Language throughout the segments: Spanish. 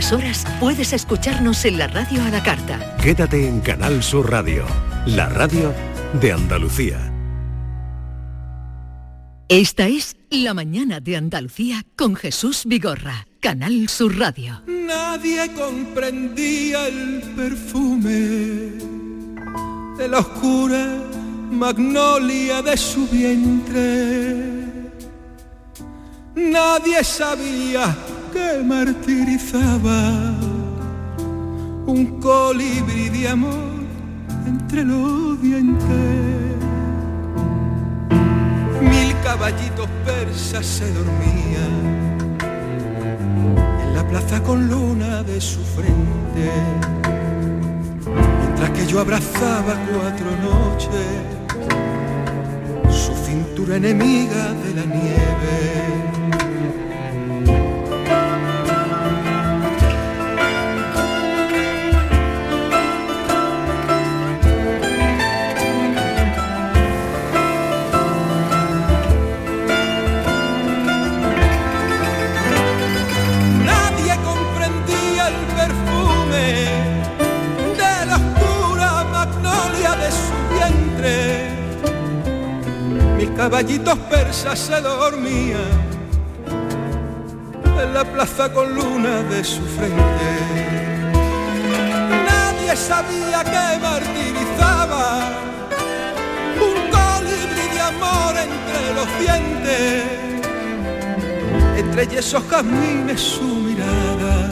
estas horas puedes escucharnos en la radio a la carta. Quédate en Canal Sur Radio, la radio de Andalucía. Esta es La mañana de Andalucía con Jesús Vigorra, Canal Sur Radio. Nadie comprendía el perfume de la oscura magnolia de su vientre. Nadie sabía que martirizaba un colibrí de amor entre los dientes. Mil caballitos persas se dormían en la plaza con luna de su frente, mientras que yo abrazaba cuatro noches su cintura enemiga de la nieve. Caballitos persas se dormían en la plaza con luna de su frente. Nadie sabía que martirizaba un colibrí de amor entre los dientes entre yesos jazmines su mirada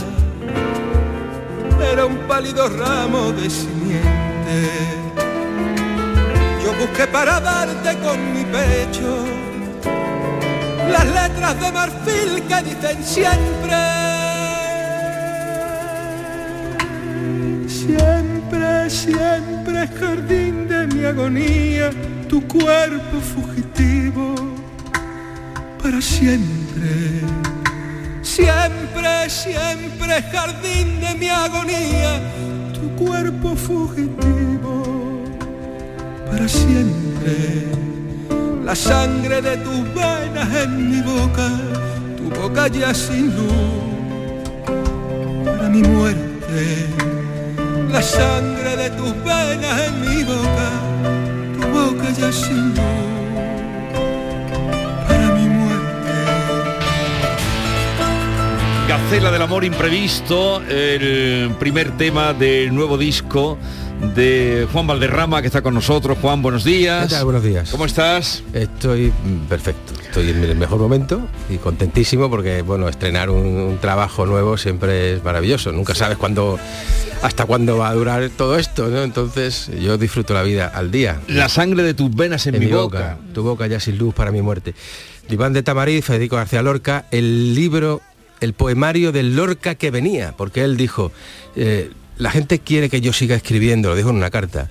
era un pálido ramo de simiente. Busqué para darte con mi pecho las letras de marfil que dicen siempre. Siempre, siempre jardín de mi agonía, tu cuerpo fugitivo para siempre. Siempre, siempre jardín de mi agonía, tu cuerpo fugitivo siempre. La sangre de tus venas en mi boca, tu boca ya sin luz para mi muerte. La sangre de tus venas en mi boca, tu boca ya sin luz. Gacela del amor imprevisto, el primer tema del nuevo disco de Juan Valderrama que está con nosotros. Juan, buenos días. ¿Qué tal? Buenos días. ¿Cómo estás? Estoy mm, perfecto. Estoy en el mejor momento y contentísimo porque, bueno, estrenar un, un trabajo nuevo siempre es maravilloso. Nunca sabes cuándo, hasta cuándo va a durar todo esto, ¿no? Entonces yo disfruto la vida al día. La sangre de tus venas en, mi boca. Tu boca ya sin luz para mi muerte. Iván de Tamarí, Federico García Lorca, el libro, el poemario del Lorca que venía, porque él dijo, eh, la gente quiere que yo siga escribiendo, lo dijo en una carta,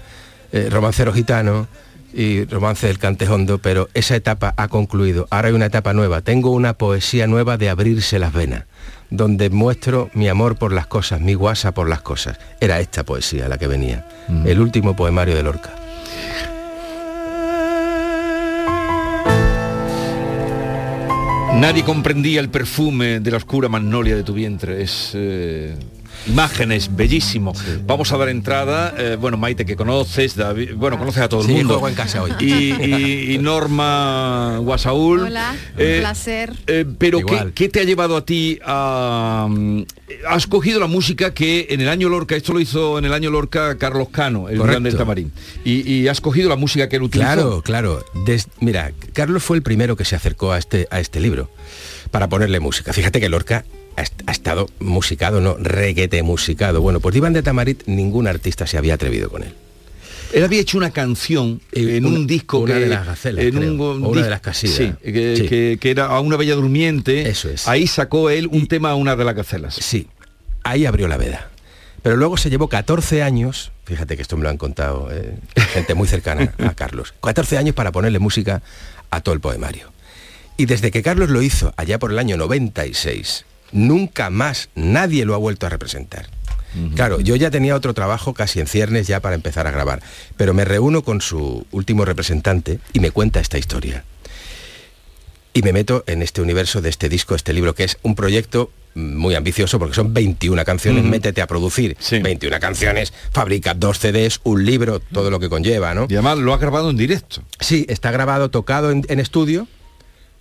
eh, romancero gitano y romance del cantejondo, pero esa etapa ha concluido. Ahora hay una etapa nueva. Tengo una poesía nueva de abrirse las venas, donde muestro mi amor por las cosas, mi guasa por las cosas. Era esta poesía la que venía, el último poemario de Lorca. Nadie comprendía el perfume de la oscura magnolia de tu vientre. Es eh, imágenes, bellísimo. Vamos a dar entrada, eh, bueno, Maite que conoces, David, bueno, conoces a todo el mundo. juego en casa hoy. Y, y- y Norma Guasaúl. Hola, un Eh, placer. eh, pero ¿qué, qué te ha llevado a ti a... mm, has cogido la música que en el año Lorca, esto lo hizo en el año Lorca Carlos Cano, el Correcto. gran del Tamarín. Y, y has cogido la música que él utilizó. Claro, claro. Des- mira, Carlos fue el primero que se acercó a este, a este libro para ponerle música. Fíjate que Lorca ha, est- ha estado musicado, no, reguete musicado. Bueno, pues Iván de Tamarit ningún artista se había atrevido con él. Él había hecho una canción en una- un disco una que, de las gacelas, en creo, un, o una de las casillas. sí, que, Sí. que- que era a una bella durmiente Eso es. ahí sacó él un tema a una de las gacelas Sí, ahí abrió la veda. Pero luego se llevó 14 años, fíjate que esto me lo han contado eh, gente muy cercana a Carlos, 14 años para ponerle música a todo el poemario. Y desde que Carlos lo hizo, allá por el año 96, nunca más nadie lo ha vuelto a representar. Claro, yo ya tenía otro trabajo casi en ciernes ya para empezar a grabar, pero me reúno con su último representante y me cuenta esta historia. Y me meto en este universo de este disco, este libro, que es un proyecto muy ambicioso porque son 21 canciones, métete a producir Sí. 21 canciones, fabrica dos CDs, un libro, todo lo que conlleva, ¿no? Y además lo ha grabado en directo. Sí, está grabado, tocado en, en estudio,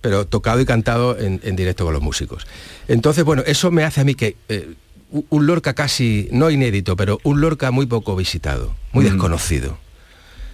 pero tocado y cantado en, en directo con los músicos. Entonces, bueno, eso me hace a mí que eh, un Lorca casi, no inédito, pero un Lorca muy poco visitado, muy Mm. desconocido.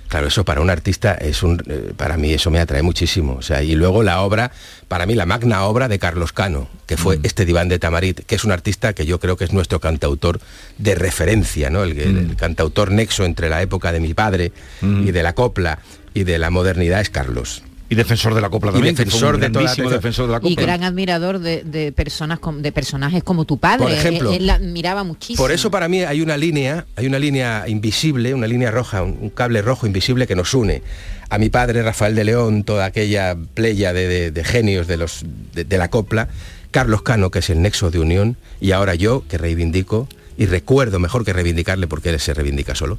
Claro, eso para un artista es un, eh, para mí eso me atrae muchísimo. O sea, y luego la obra, para mí la magna obra de Carlos Cano, que fue este diván de Tamarit, que es un artista que yo creo que es nuestro cantautor de referencia, ¿no? El, el cantautor nexo entre la época de mi padre y de la copla y de la modernidad es Carlos. Y defensor de la copla Y también. fue defensor de toda la defensor de la Y copla. gran admirador de, de personas de personajes como tu padre. Por ejemplo. él, él la admiraba muchísimo. Por eso para mí hay una línea, hay una línea invisible, una línea roja, un, un cable rojo invisible que nos une. A mi padre, Rafael de León, toda aquella playa de, de- de genios de, los, de, la copla, Carlos Cano, que es el nexo de unión, y ahora yo, que reivindico, y recuerdo mejor que reivindicarle porque él se reivindica solo,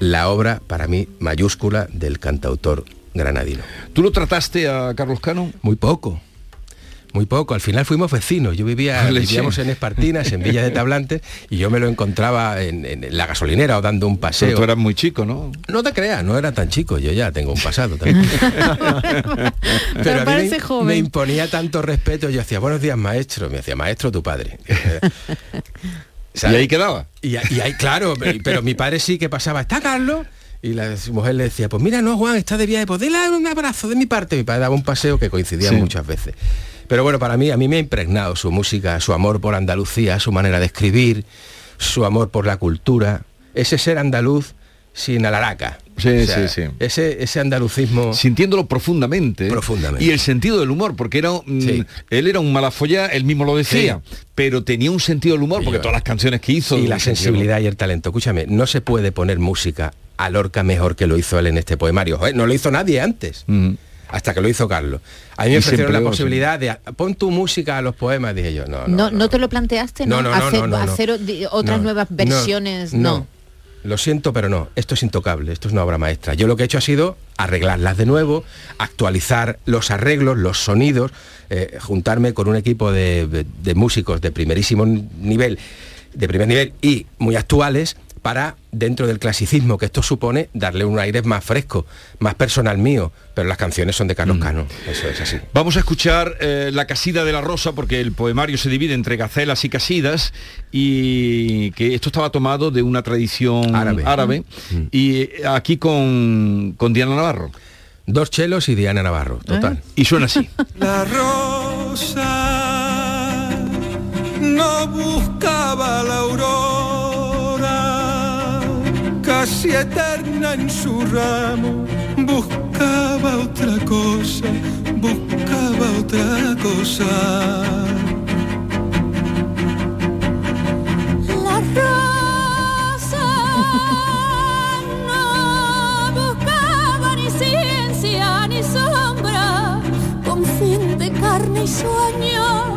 la obra para mí mayúscula del cantautor granadino. ¿Tú lo trataste a Carlos Cano? Muy poco. Muy poco, al final fuimos vecinos, yo vivía, vivíamos en Espartinas, en Villa de Tablantes, y yo me lo encontraba en, en la gasolinera o dando un Pero paseo. tú eras muy chico, ¿no? No te creas, no era tan chico, yo ya tengo un pasado también. Pero a mí parece me, joven. me imponía tanto respeto, yo hacía, buenos días maestro, me decía, maestro tu padre. Y ahí quedaba. Y, y ahí, claro, pero mi padre sí que pasaba, ¿está Carlos? Y la su mujer le decía, pues mira, no, Juan, está de viaje, pues dile un abrazo de mi parte. Mi padre daba un paseo que coincidía Sí. muchas veces. Pero bueno, para mí, a mí me ha impregnado su música, su amor por Andalucía, su manera de escribir, su amor por la cultura, ese ser andaluz sin alaraca. Sí, sí, sí. Ese, ese andalucismo... Sintiéndolo profundamente. Profundamente. Y el sentido del humor, porque era mm, Sí. él era un malafolla, él mismo lo decía, pero tenía un sentido del humor, porque yo- todas las canciones que hizo... y la sensibilidad y el talento. Escúchame, no se puede poner música a Lorca mejor que lo hizo él en este poemario. Joder, no lo hizo nadie antes. Mm. Hasta que lo hizo Carlos. A mí me Y ofrecieron la posibilidad de pon tu música a los poemas, dije yo. No, No, no, te lo planteaste, ¿no? No, no, no, hacer no, no, no. hacer otras No, nuevas no, versiones, no. Lo siento, pero no. Esto es intocable. Esto es una obra maestra. Yo lo que he hecho ha sido arreglarlas de nuevo, actualizar los arreglos, los sonidos, eh, juntarme con un equipo de, de- de músicos de primerísimo nivel, de primer nivel y muy actuales para, dentro del clasicismo que esto supone, darle un aire más fresco, más personal mío. Pero las canciones son de Mm. Carlos Cano. Eso es así. Vamos a escuchar eh, La casida de la rosa, porque el poemario se divide entre gacelas y casidas, y que esto estaba tomado de una tradición Árabe. y eh, aquí con, con Diana Navarro. Dos chelos y Diana Navarro, total. Y suena así. La rosa no buscaba la aurora, casi eterna en su ramo, buscaba otra cosa, buscaba otra cosa. La rosa no buscaba ni ciencia ni sombra, con fin de carne y sueño,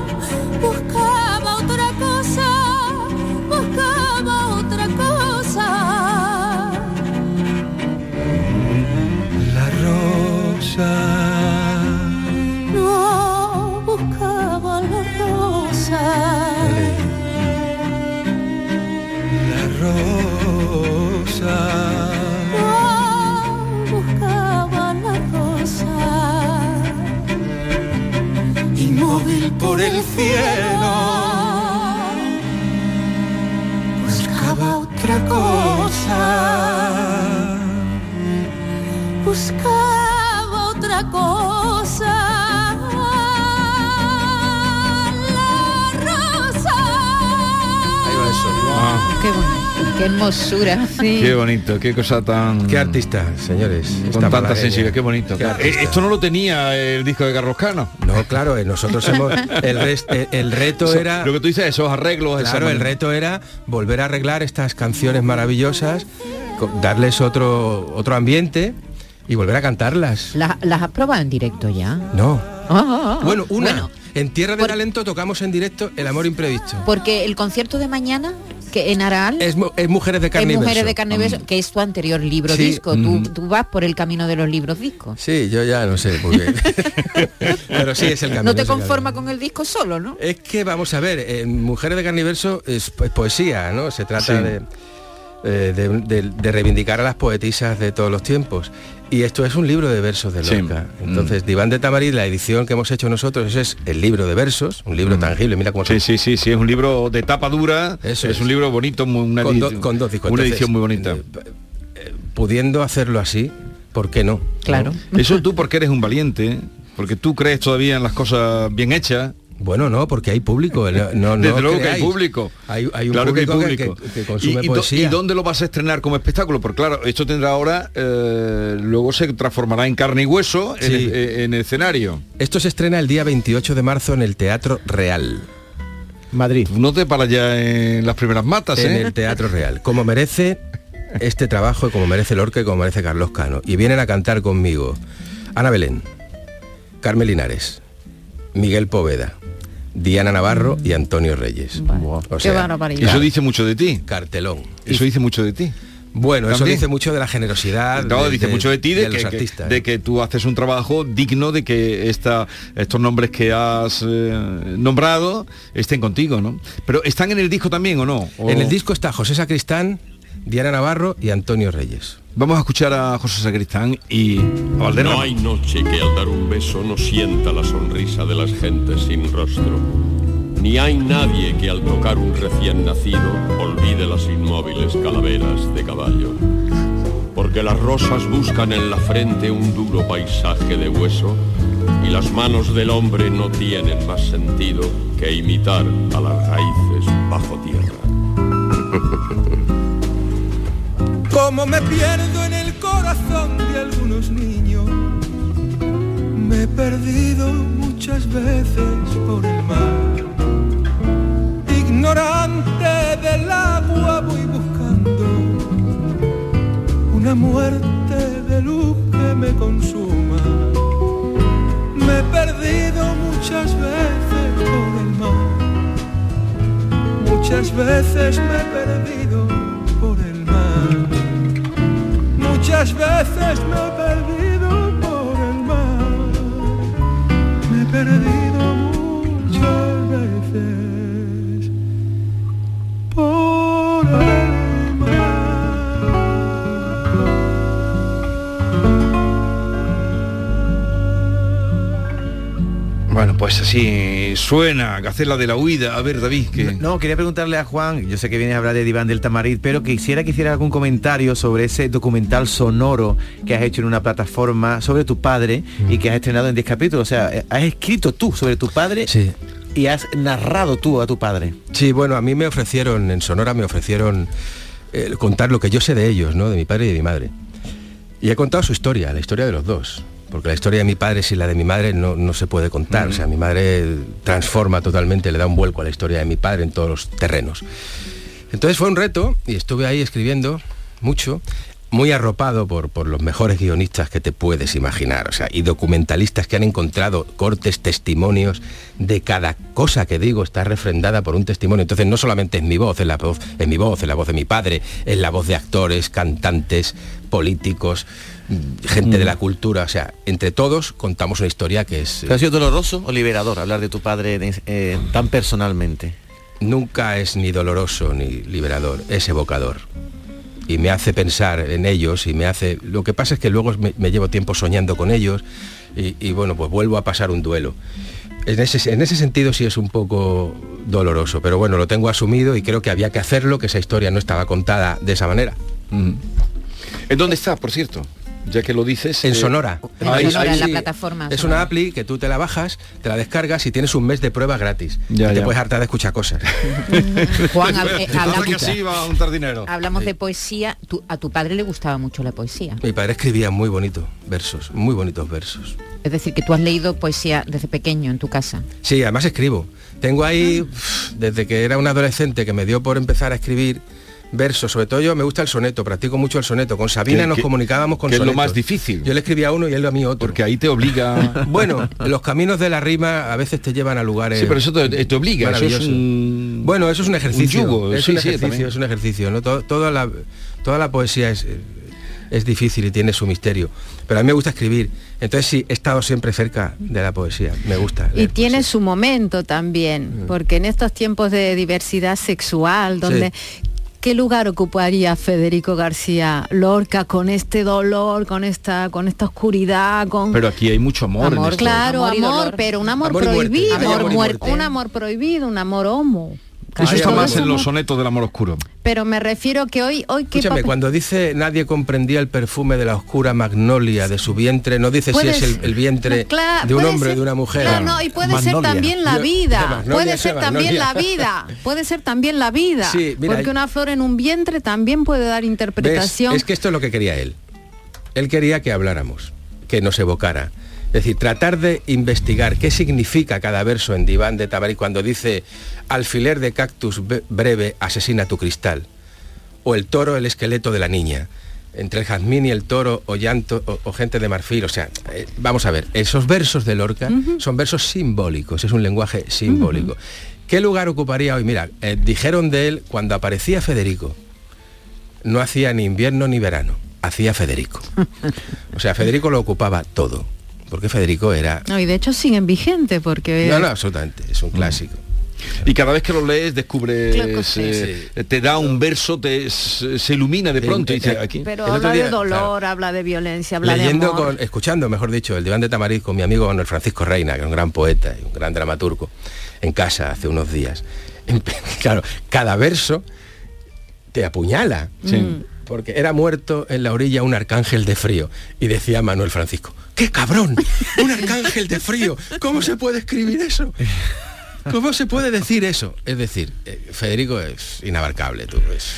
buscaba otra cosa. buscaba otra cosa. Qué hermosura. Sí. Qué bonito, qué cosa tan... Qué artista, señores. Con tanta malagueña. sensibilidad, qué bonito. Qué Eh, esto no lo tenía el disco de Carlos Cano. No, claro, eh, nosotros hemos el, eh, el reto Eso- era Lo que tú dices, esos arreglos, esa claro, el manera. reto era volver a arreglar estas canciones maravillosas, darles otro otro ambiente y volver a cantarlas. ¿Las, las has probado en directo ya? No. Ah, ah, ah. Bueno, una. Bueno, en Tierra de por- Talento tocamos en directo El amor imprevisto. porque el concierto de mañana Que en Aral Es, mu- es Mujeres de Carne es y Mujeres Verso. de Carne y Beso, que es tu anterior libro Sí, disco. Tú, tú vas por el camino de los libros discos. Sí, yo ya no sé, porque... pero sí, es el camino. No te conforma con el disco solo, ¿no? Es que, vamos a ver, en Mujeres de Carne y Verso es, es poesía, ¿no? Se trata Sí. de, eh, de, de- de reivindicar a las poetisas de todos los tiempos. Y esto es un libro de versos de Sí. Lorca. Mm. Entonces, Diván de Tamarit, la edición que hemos hecho nosotros, ese es el libro de versos, un libro tangible, mira cómo Mm. Sí, sí, sí, sí, es un libro de tapa dura, Eso es, es. un libro bonito, muy- una, con, do- con dos discos. una Entonces, edición muy bonita. eh, eh, pudiendo hacerlo así, ¿por qué no? Claro. Eso tú porque eres un valiente, porque tú crees todavía en las cosas bien hechas. Bueno, no, porque hay público. No, no, no Desde luego que hay público. Hay, hay un claro que hay público, que- público. que, que consume ¿Y, poesía. y dónde lo vas a estrenar como espectáculo? Porque claro, esto tendrá ahora, eh, luego se transformará en carne y hueso en, Sí. eh, en el escenario. Esto se estrena el día 28 de marzo en el Teatro Real. Madrid. No te para ya en las primeras matas, En ¿eh? el Teatro Real. Como merece este trabajo y como merece Lorca y como merece Carlos Cano. Y vienen a cantar conmigo Ana Belén, Carmen Linares, Miguel Poveda, Diana Navarro y Antonio Reyes. O Qué sea, barbaridad. Eso dice mucho de ti. cartelón. Eso dice mucho de ti. Bueno, eso ¿También? dice mucho de la generosidad. No, de- dice de- mucho de ti, de, los que, que- artistas. de que tú haces un trabajo digno de que esta, estos nombres que has eh, nombrado estén contigo, ¿no? Pero ¿están en el disco también o no? ¿O- En el disco está José Sacristán, Diana Navarro y Antonio Reyes. Vamos a escuchar a José Sacristán y a Valderrama. No hay noche que al dar un beso no sienta la sonrisa de las gentes sin rostro. Ni hay nadie que al tocar un recién nacido olvide las inmóviles calaveras de caballo. Porque las rosas buscan en la frente un duro paisaje de hueso y las manos del hombre no tienen más sentido que imitar a las raíces bajo tierra. Como me pierdo en el corazón de algunos niños, me he perdido muchas veces por el mar. Ignorante del agua voy buscando una muerte de luz que me consuma. Me he perdido muchas veces por el mar. Muchas veces me he perdido por el. Muchas veces me he perdido por el mar. Me he perdido pues así suena, Gacela de la Huida. A ver, David, que... No, quería preguntarle a Juan, yo sé que viene a hablar de Diván del Tamarit, pero quisiera que hiciera algún comentario sobre ese documental sonoro que has hecho en una plataforma sobre tu padre y que has estrenado en 10 capítulos. O sea, has escrito tú sobre tu padre Sí. y has narrado tú a tu padre. Sí, bueno, a mí me ofrecieron, en Sonora me ofrecieron eh, contar lo que yo sé de ellos, ¿no? De mi padre y de mi madre. Y he contado su historia, la historia de los dos. Porque la historia de mi padre sin la de mi madre no, no se puede contar. O sea, mi madre transforma totalmente, le da un vuelco a la historia de mi padre en todos los terrenos. Entonces fue un reto y estuve ahí escribiendo mucho, muy arropado por, por los mejores guionistas que te puedes imaginar, o sea, y documentalistas que han encontrado cortes, testimonios de cada cosa que digo está refrendada por un testimonio. Entonces no solamente es mi voz, es la voz, es mi voz, es la voz de mi padre, es la voz de actores, cantantes, políticos, mm, gente de la cultura, o sea, entre todos contamos una historia que es... ¿Te ha sido doloroso o liberador hablar de tu padre eh, tan personalmente? nunca es ni doloroso ni liberador, es evocador. Y me hace pensar en ellos y me hace... Lo que pasa es que luego me, me llevo tiempo soñando con ellos y, y, bueno, pues vuelvo a pasar un duelo. En ese, en ese sentido sí es un poco doloroso, pero bueno, lo tengo asumido y creo que había que hacerlo, que esa historia no estaba contada de esa manera. Mm. ¿En dónde está, por cierto? Ya que lo dices. En eh, Sonora. En Ahí- Sonora, ahí en la sí. plataforma Es Sonora. una appli que tú te la bajas, te la descargas y tienes un mes de prueba gratis. Ya, y te puedes hartar de escuchar cosas. Juan, hab- eh, hablamos, que así va a untar dinero. hablamos de poesía. Tu- a tu padre le gustaba mucho la poesía. Mi padre escribía muy bonito versos, muy bonitos versos. Es decir, que tú has leído poesía desde pequeño en tu casa. Sí, además escribo. Tengo ahí, uf, desde que era un adolescente que me dio por empezar a escribir, versos, sobre todo yo me gusta el soneto, practico mucho el soneto. Con Sabina nos comunicábamos con que es lo más difícil. Yo le escribía a uno y él a mí otro. Porque ahí te obliga... Bueno, los caminos de la rima a veces te llevan a lugares. Sí, pero eso te, te obliga, eso es un... Bueno, eso es un ejercicio. yugo, es sí, un ejercicio, es un ejercicio. ¿no? Todo- toda, la, toda la poesía es, es difícil y tiene su misterio. Pero a mí me gusta escribir. Entonces sí, he estado siempre cerca de la poesía. Me gusta. Y tiene poesía. su momento también, porque en estos tiempos de diversidad sexual, donde ¿qué lugar ocuparía Federico García Lorca con este dolor, con esta, con esta oscuridad, con Pero aquí hay mucho amor. en Amor, esto. claro, Amor pero un amor, Amor prohibido, muerte. un amor prohibido, un amor homo. Eso está más en los sonetos del amor oscuro. Pero me refiero que hoy, hoy ¿qué Escúchame, papel- cuando dice nadie comprendía el perfume de la oscura magnolia de su vientre, no dice si es el, vientre Claro, de un hombre o de una mujer. No, no, y puede ser también la Yo- vida. magnolia, Puede ser también la vida. Puede ser también la vida. Sí, mira, porque una flor en un vientre también puede dar ¿Ves? interpretación. Es que esto es lo que quería él. Él quería que habláramos, que nos evocara. Es decir, tratar de investigar qué significa cada verso en Diván de Tabarí cuando dice alfiler de cactus breve asesina tu cristal. O el toro, el esqueleto de la niña. Entre el jazmín y el toro o llanto o, o gente de marfil. O sea, eh, vamos a ver, esos versos de Lorca son versos simbólicos, es un lenguaje simbólico. ¿Qué lugar ocuparía hoy? Mira, eh, dijeron de él cuando aparecía Federico, no hacía ni invierno ni verano, hacía Federico. O sea, Federico lo ocupaba todo, porque Federico era... No, y de hecho siguen vigentes porque No, no, absolutamente, es Mm. un clásico. Y cada vez que lo lees descubres, Claro, sí. eh, te da un verso, te, se ilumina de Sí, pronto y eh, dice, eh, aquí. pero habla día, de dolor, claro. habla de violencia, habla Leyendo, de amor. con, escuchando, mejor dicho, el diván de Tamariz con mi amigo Manuel Francisco Reina, que es un gran poeta y un gran dramaturgo, en casa hace unos días. Claro, cada verso te apuñala. Sí. Porque era muerto en la orilla un arcángel de frío. Y decía Manuel Francisco, ¡qué cabrón! ¡Un arcángel de frío! ¿Cómo se puede escribir eso? ¿Cómo se puede decir eso? Es decir, eh, Federico es inabarcable, tú. Es,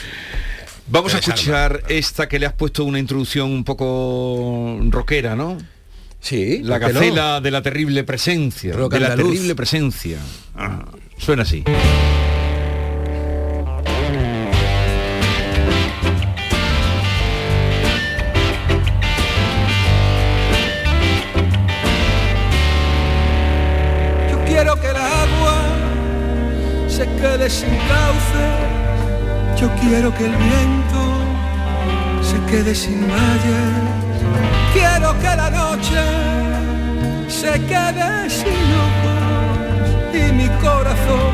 Vamos a escuchar esta que le has puesto una introducción un poco rockera, ¿no? sí, La gacela de la terrible presencia. Rock de la terrible presencia. Ah, suena así. Sin cauce. Yo quiero que el viento se quede sin valles. Quiero que la noche se quede sin ojos y mi corazón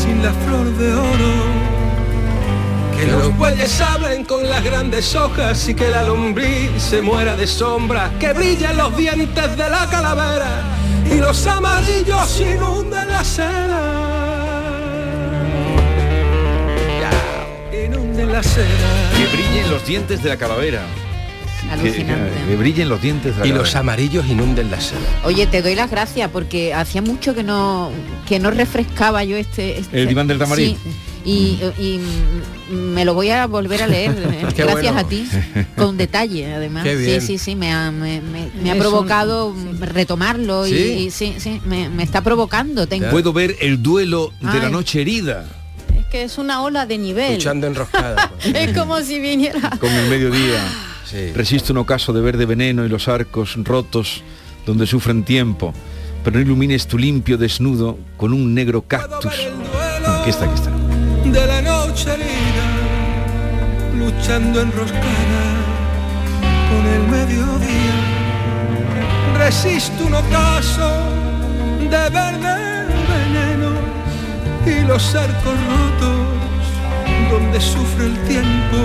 sin la flor de oro. Que los bueyes hablen con las grandes hojas y que la lombriz se muera de sombra, que brillen los dientes de la calavera y los amarillos inunden la seda. La seda. Que brillen los dientes de la calavera. Que, Alucinante. que brillen los dientes de la Y calavera. los amarillos inunden la seda. Oye, te doy las gracias porque hacía mucho que no que no refrescaba yo este, este- El diván del tamarín. Sí, y, y, me lo voy a volver a leer eh, gracias bueno. a ti con detalle además Qué bien. sí sí sí me ha, me, me- me ha un- provocado retomarlo y- ¿Sí? y, sí sí me, me está provocando tengo Puedo ver el duelo de la noche herida que es una ola de nivel. Luchando enroscada. Es como si viniera. con el mediodía. Sí. Resiste un ocaso de verde veneno y los arcos rotos donde sufren tiempo. Pero no ilumines tu limpio desnudo con un negro cactus. Aquí está, aquí está. de la noche herida, luchando enroscada con el mediodía. Resiste un ocaso de verde veneno y los arcos rotos donde sufre el tiempo.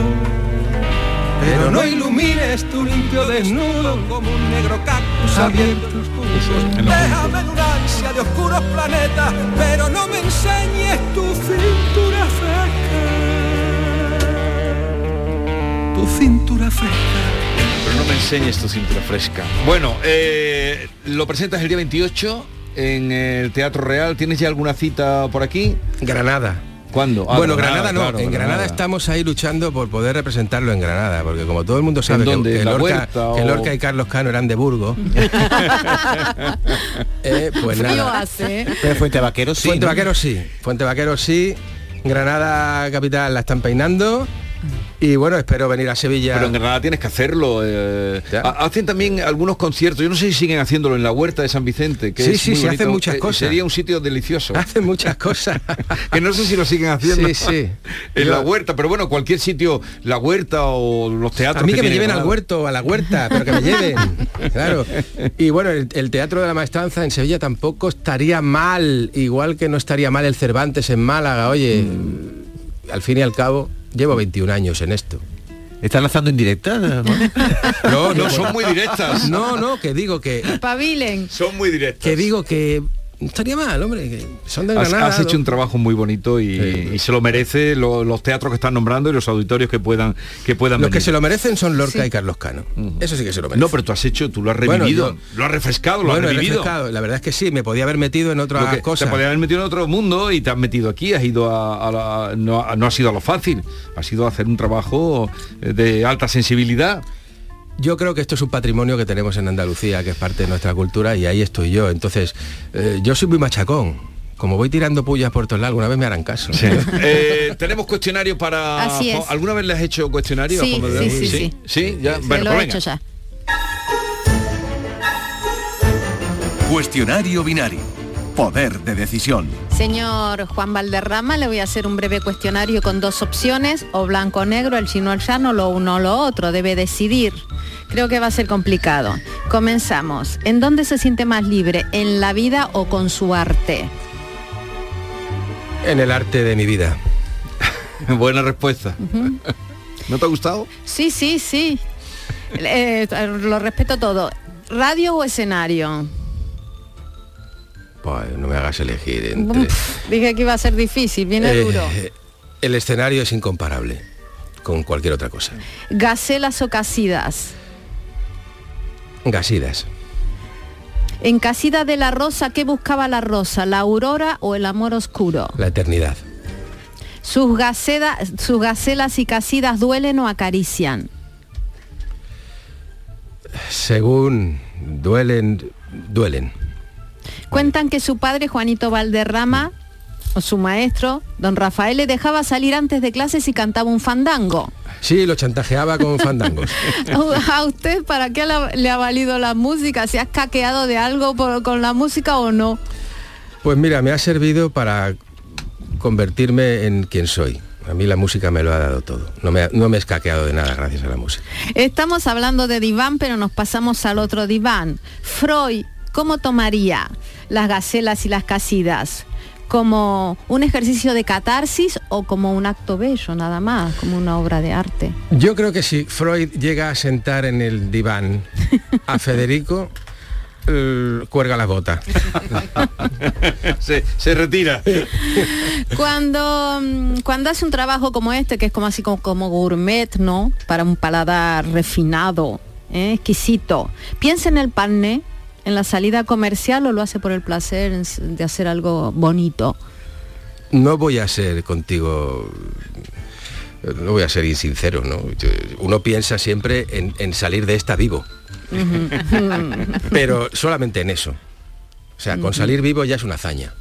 Pero no ilumines tu limpio desnudo como un negro cactus abierto en los los Déjame en una ansia de oscuros planetas, pero no me enseñes tu cintura fresca. Tu cintura fresca. Pero no me enseñes tu cintura fresca. Bueno, eh, lo presentas el día 28 en el Teatro Real. ¿Tienes ya alguna cita por aquí? Granada. ¿Cuándo? Ah, bueno, Granada, no. claro, en Granada. estamos ahí luchando por poder representarlo en Granada, porque como todo el mundo sabe que, que ¿En la Lorca, Huerta que o- Lorca y Carlos Cano eran de Burgos, eh, pues Frío nada. hace. ¿eh? Pero Fuente Vaquero sí. Fuente ¿no? Vaquero sí, Fuente Vaquero sí. Granada capital la están peinando. Y bueno, espero venir a Sevilla. Pero en Granada tienes que hacerlo. eh, ha- hacen también algunos conciertos. Yo no sé si siguen haciéndolo en la huerta de San Vicente. Que Sí, es sí, muy sí, hacen muchas Eh, cosas. Sería un sitio delicioso. Hacen muchas cosas. que no sé si lo siguen haciendo. Sí, sí. en Yo- la huerta, pero bueno, cualquier sitio, la huerta o los teatros. A mí que, me lleven al huerto, a la huerta, pero que me lleven. Claro. Y bueno, el, el Teatro de la Maestranza en Sevilla tampoco estaría mal, igual que no estaría mal el Cervantes en Málaga. Oye, al fin y al cabo, llevo 21 años en esto. ¿Están lanzando en directa? No, No, son muy directas. No, no, que digo que, Pabilen. Son muy directas. que digo que no estaría mal, hombre, que son de Has, Granada. has hecho ¿no? un trabajo muy bonito y, y se lo merece lo- los teatros que están nombrando y los auditorios que puedan que puedan Los que se lo merecen son Lorca y Carlos Cano. Eso sí que se lo merecen. No, pero tú has hecho, tú lo has Bueno, revivido, yo- lo has refrescado, lo bueno, has revivido. refrescado. La verdad es que sí, me podía haber metido en Lo otra que cosa. Te podías haber metido en otro mundo y te has metido aquí, has ido a, a la- no, no ha sido a lo fácil, ha sido hacer un trabajo eh, de alta sensibilidad. Yo creo que esto es un patrimonio que tenemos en Andalucía, que es parte de nuestra cultura y ahí estoy yo. Entonces, eh, yo soy muy machacón. Como voy tirando pullas por todos lados, alguna vez me harán caso. Eh, tenemos cuestionario para. Así es. ¿Alguna vez le has hecho cuestionario? a Sí, sí, sí, sí. Sí, ya. Bueno, lo pues he venga. hecho ya. Cuestionario binario. Poder de decisión. Señor Juan Valderrama, le voy a hacer un breve cuestionario con dos opciones, o blanco o negro, el chino o el llano, lo uno o lo otro, debe decidir. Creo que va a ser complicado. Comenzamos. ¿En dónde se siente más libre? ¿En la vida o con su arte? En el arte de mi vida. Buena respuesta. ¿No te ha gustado? Sí, sí, sí. Eh, lo respeto todo. ¿Radio o escenario? Pues no me hagas elegir entre... Dije que iba a ser difícil, viene Eh, duro. el escenario es incomparable con cualquier otra cosa. ¿Gacelas o casidas? Gasidas. En Casida de la Rosa, ¿qué buscaba la rosa? ¿La aurora o el amor oscuro? La eternidad. ¿Sus, gaceda- sus gacelas y casidas duelen o acarician? Según duelen, duelen. Cuentan que su padre, Juanito Valderrama, o su maestro, don Rafael, le dejaba salir antes de clases y cantaba un fandango. Sí, lo chantajeaba con fandangos. ¿A usted para qué le ha valido la música? ¿Se has caqueado de algo por- con la música o no? Pues mira, me ha servido para convertirme en quien soy. A mí la música me lo ha dado todo. No me, ha- no me he escaqueado de nada gracias a la música. Estamos hablando de diván, pero nos pasamos al otro diván. Freud, ¿cómo tomaría las gacelas y las casidas? ¿Como un ejercicio de catarsis o como un acto bello nada más, como una obra de arte? Yo creo que si Freud llega a sentar en el diván a Federico, cuelga la bota. se, se retira. Cuando, mm, cuando hace un trabajo como este, que es como así como, como gourmet, ¿no? Para un paladar refinado, ¿eh? exquisito, piensa en el pané, en la salida comercial o lo hace por el placer de hacer algo bonito. No voy a ser contigo, no voy a ser insincero, ¿no? Uno piensa siempre en, en salir de esta vivo, pero solamente en eso. O sea, con salir vivo ya es una hazaña.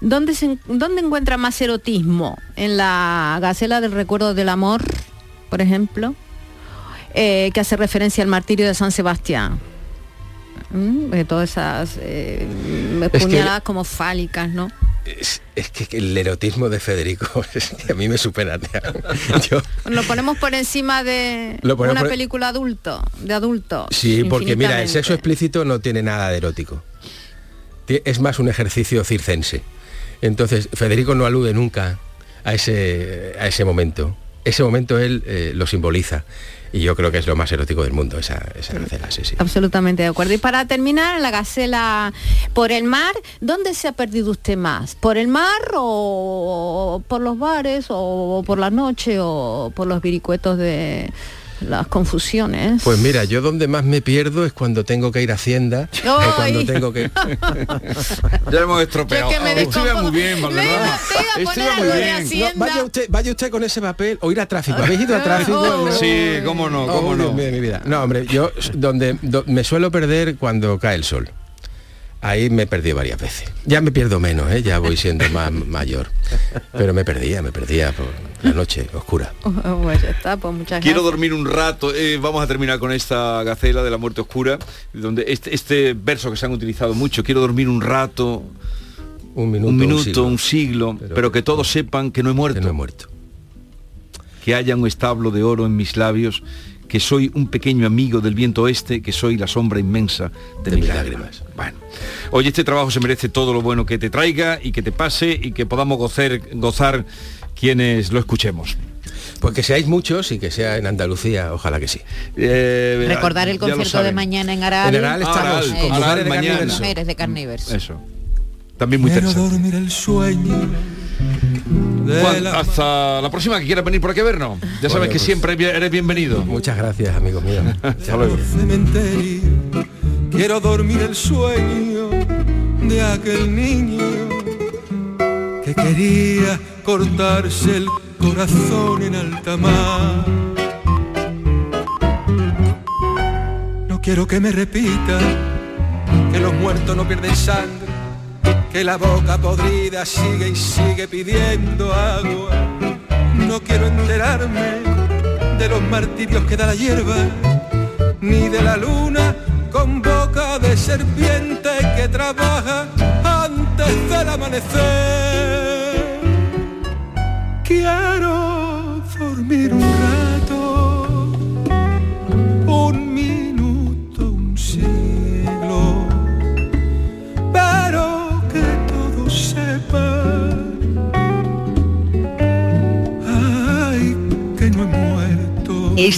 ¿Dónde, se, ¿Dónde encuentra más erotismo? ¿En la Gacela del Recuerdo del Amor, por ejemplo? Eh, que hace referencia al martirio de San Sebastián. Mm, de todas esas eh, puñaladas como fálicas, ¿no? Es, es que el erotismo de Federico es que a mí me supera. Yo, Lo ponemos por encima de una por- película adulto, de adulto. sí, porque mira, el sexo explícito no tiene nada de erótico. Es más un ejercicio circense. Entonces, Federico no alude nunca a ese, a ese momento. Ese momento él eh, lo simboliza. Y yo creo que es lo más erótico del mundo, esa, esa gacela, sí, sí. Absolutamente de acuerdo. Y para terminar, la gacela por el mar, ¿dónde se ha perdido usted más? ¿Por el mar o por los bares o por la noche o por los viricuetos de las confusiones? Pues mira, yo donde más me pierdo es cuando tengo que ir a Hacienda cuando tengo que... Ya hemos estropeado. Yo que me Esto iba muy bien, Valderrama. Esto iba muy bien. No, vaya, usted, vaya usted con ese papel o ir a tráfico. ¿Habéis ido a tráfico? Oh. Sí, cómo no, cómo Oh, no. Mi vida. No, hombre, yo donde do- me suelo perder cuando cae el sol. Ahí me perdí varias veces. Ya me pierdo menos, ¿eh? ya voy siendo más mayor. Pero me perdía, me perdía por la noche oscura. Pues ya está, pues muchas Quiero gracias. dormir un rato. eh, vamos a terminar con esta gacela de la muerte oscura, donde este, este verso que se han utilizado mucho. Quiero dormir un rato, Un minuto, un siglo. un siglo, pero, Pero- que todos sepan que no he muerto. Que no he muerto. Que haya un establo de oro en mis labios, que soy un pequeño amigo del viento oeste, que soy la sombra inmensa de, mis lágrimas. Bueno, oye, este trabajo se merece todo lo bueno que te traiga y que te pase y que podamos gozar, gozar quienes lo escuchemos. Pues que seáis muchos y que sea en Andalucía, ojalá que sí. Eh, Recordar el concierto de mañana en Aral. En Aral estamos, Aral, con Aral de mañana. verso. Mujeres de Carnivers. Eso. También muy Quiero interesante. dormir el sueño hasta la próxima que quieras venir por aquí a vernos. Ya sabes Bueno, que pues- siempre eres bienvenido. Muchas gracias, amigos míos. Hasta luego. Quiero dormir el sueño de aquel niño que quería cortarse el corazón en alta mar. No quiero que me repita que los muertos no pierden sangre, que la boca podrida sigue y sigue pidiendo agua. No quiero enterarme de los martirios que da la hierba, ni de la luna con boca de serpiente que trabaja antes del amanecer. Quiero dormir un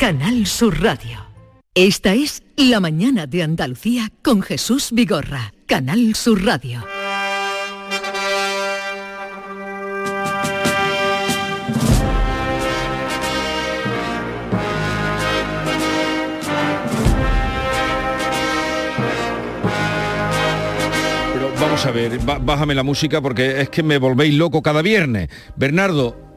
Canal Sur Radio. Esta es La mañana de Andalucía con Jesús Vigorra, Canal Sur Radio. Pero vamos a ver, bájame la música porque es que me volvéis loco cada viernes. Bernardo,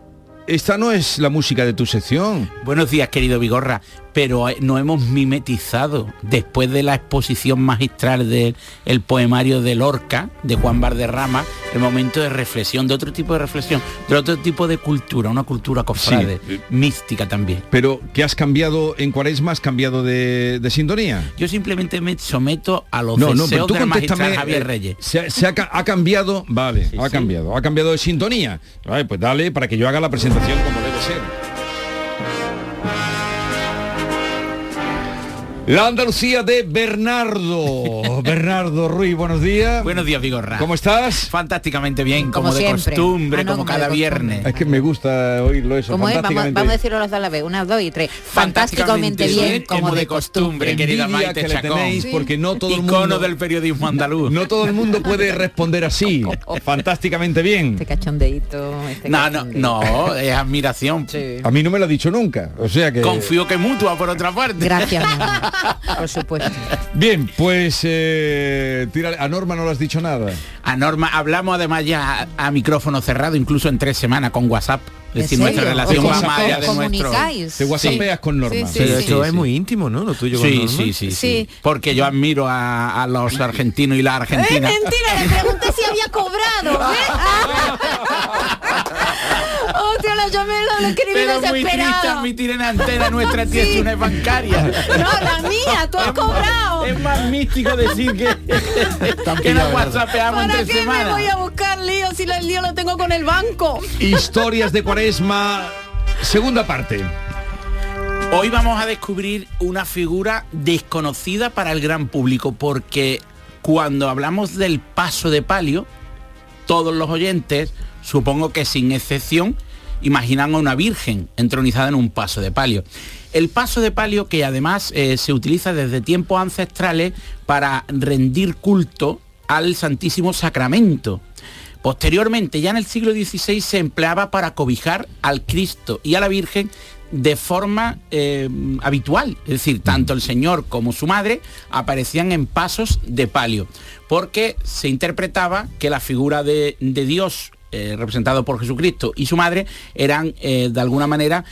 esta no es la música de tu sección. Buenos días, querido Vigorra, pero eh, nos hemos mimetizado después de la exposición magistral del el poemario de Lorca, de Juan Valderrama, el momento de reflexión, de otro tipo de reflexión, de otro tipo de cultura, una cultura cofrade, Sí. mística también. Pero ¿qué has cambiado en Cuaresma? ¿Has cambiado de, de sintonía? Yo simplemente me someto a los No, no, pero deseos tú del magistral. Javier eh, Reyes. Se, ha cambiado, vale, ha cambiado, ha cambiado de sintonía. Vale, pues dale para que yo haga la presentación como debe ser. La Andalucía de Bernardo. Bernardo Ruiz, buenos días. Buenos días, Vigorra. ¿Cómo estás? Fantásticamente bien, Como como, de costumbre, Ah, no, como como cada viernes. Es que me gusta oírlo eso. ¿Cómo es? Vamos, a decirlo los dos a la vez. Una, dos y tres. Fantásticamente bien, como de costumbre. querida Maite que Chacón. tenéis porque no todo el mundo Icono del periodismo andaluz. no todo el mundo puede responder así. Fantásticamente bien. Este cachondeito. Este No, no, no, es admiración. A mí no me lo ha dicho nunca. O sea que Confío que mutua por otra parte. Gracias. Por supuesto. Bien, pues eh, tírale- a Norma no le has dicho nada. A Norma, hablamos además ya a, a micrófono cerrado, incluso en tres semanas con WhatsApp. Es ¿En decir, serio? nuestra relación ¿Os va más allá de nuestro... Te whatsappeas con Norma. Sí, sí, Pero sí. esto sí, es muy íntimo, ¿no? Lo tuyo con Sí, sí, sí, sí, Sí. Porque yo admiro a, a los argentinos y las Es argentinas. mentira, le pregunté si había cobrado. ¿eh? Hostia, la llamé, la escribí Pero muy triste en antena nuestra tía Sí. es una bancaria. No, la mía, tú has cobrado. Es más místico decir que, que nos whatsappeamos ¿Para entre qué me semanas. voy a buscar lío si el lío lo tengo con el banco? Historias de Cuaresma, segunda parte. Hoy vamos a descubrir una figura desconocida para el gran público porque cuando hablamos del paso de palio, todos los oyentes, supongo que sin excepción, imaginan a una virgen entronizada en un paso de palio. El paso de palio que además eh, se utiliza desde tiempos ancestrales para rendir culto al Santísimo Sacramento. Posteriormente, ya en el siglo XVI, se empleaba para cobijar al Cristo y a la Virgen de forma eh, habitual. Es decir, tanto el Señor como su madre aparecían en pasos de palio, porque se interpretaba que la figura de, de Dios, eh, representado por Jesucristo, y su madre eran, eh, de alguna manera,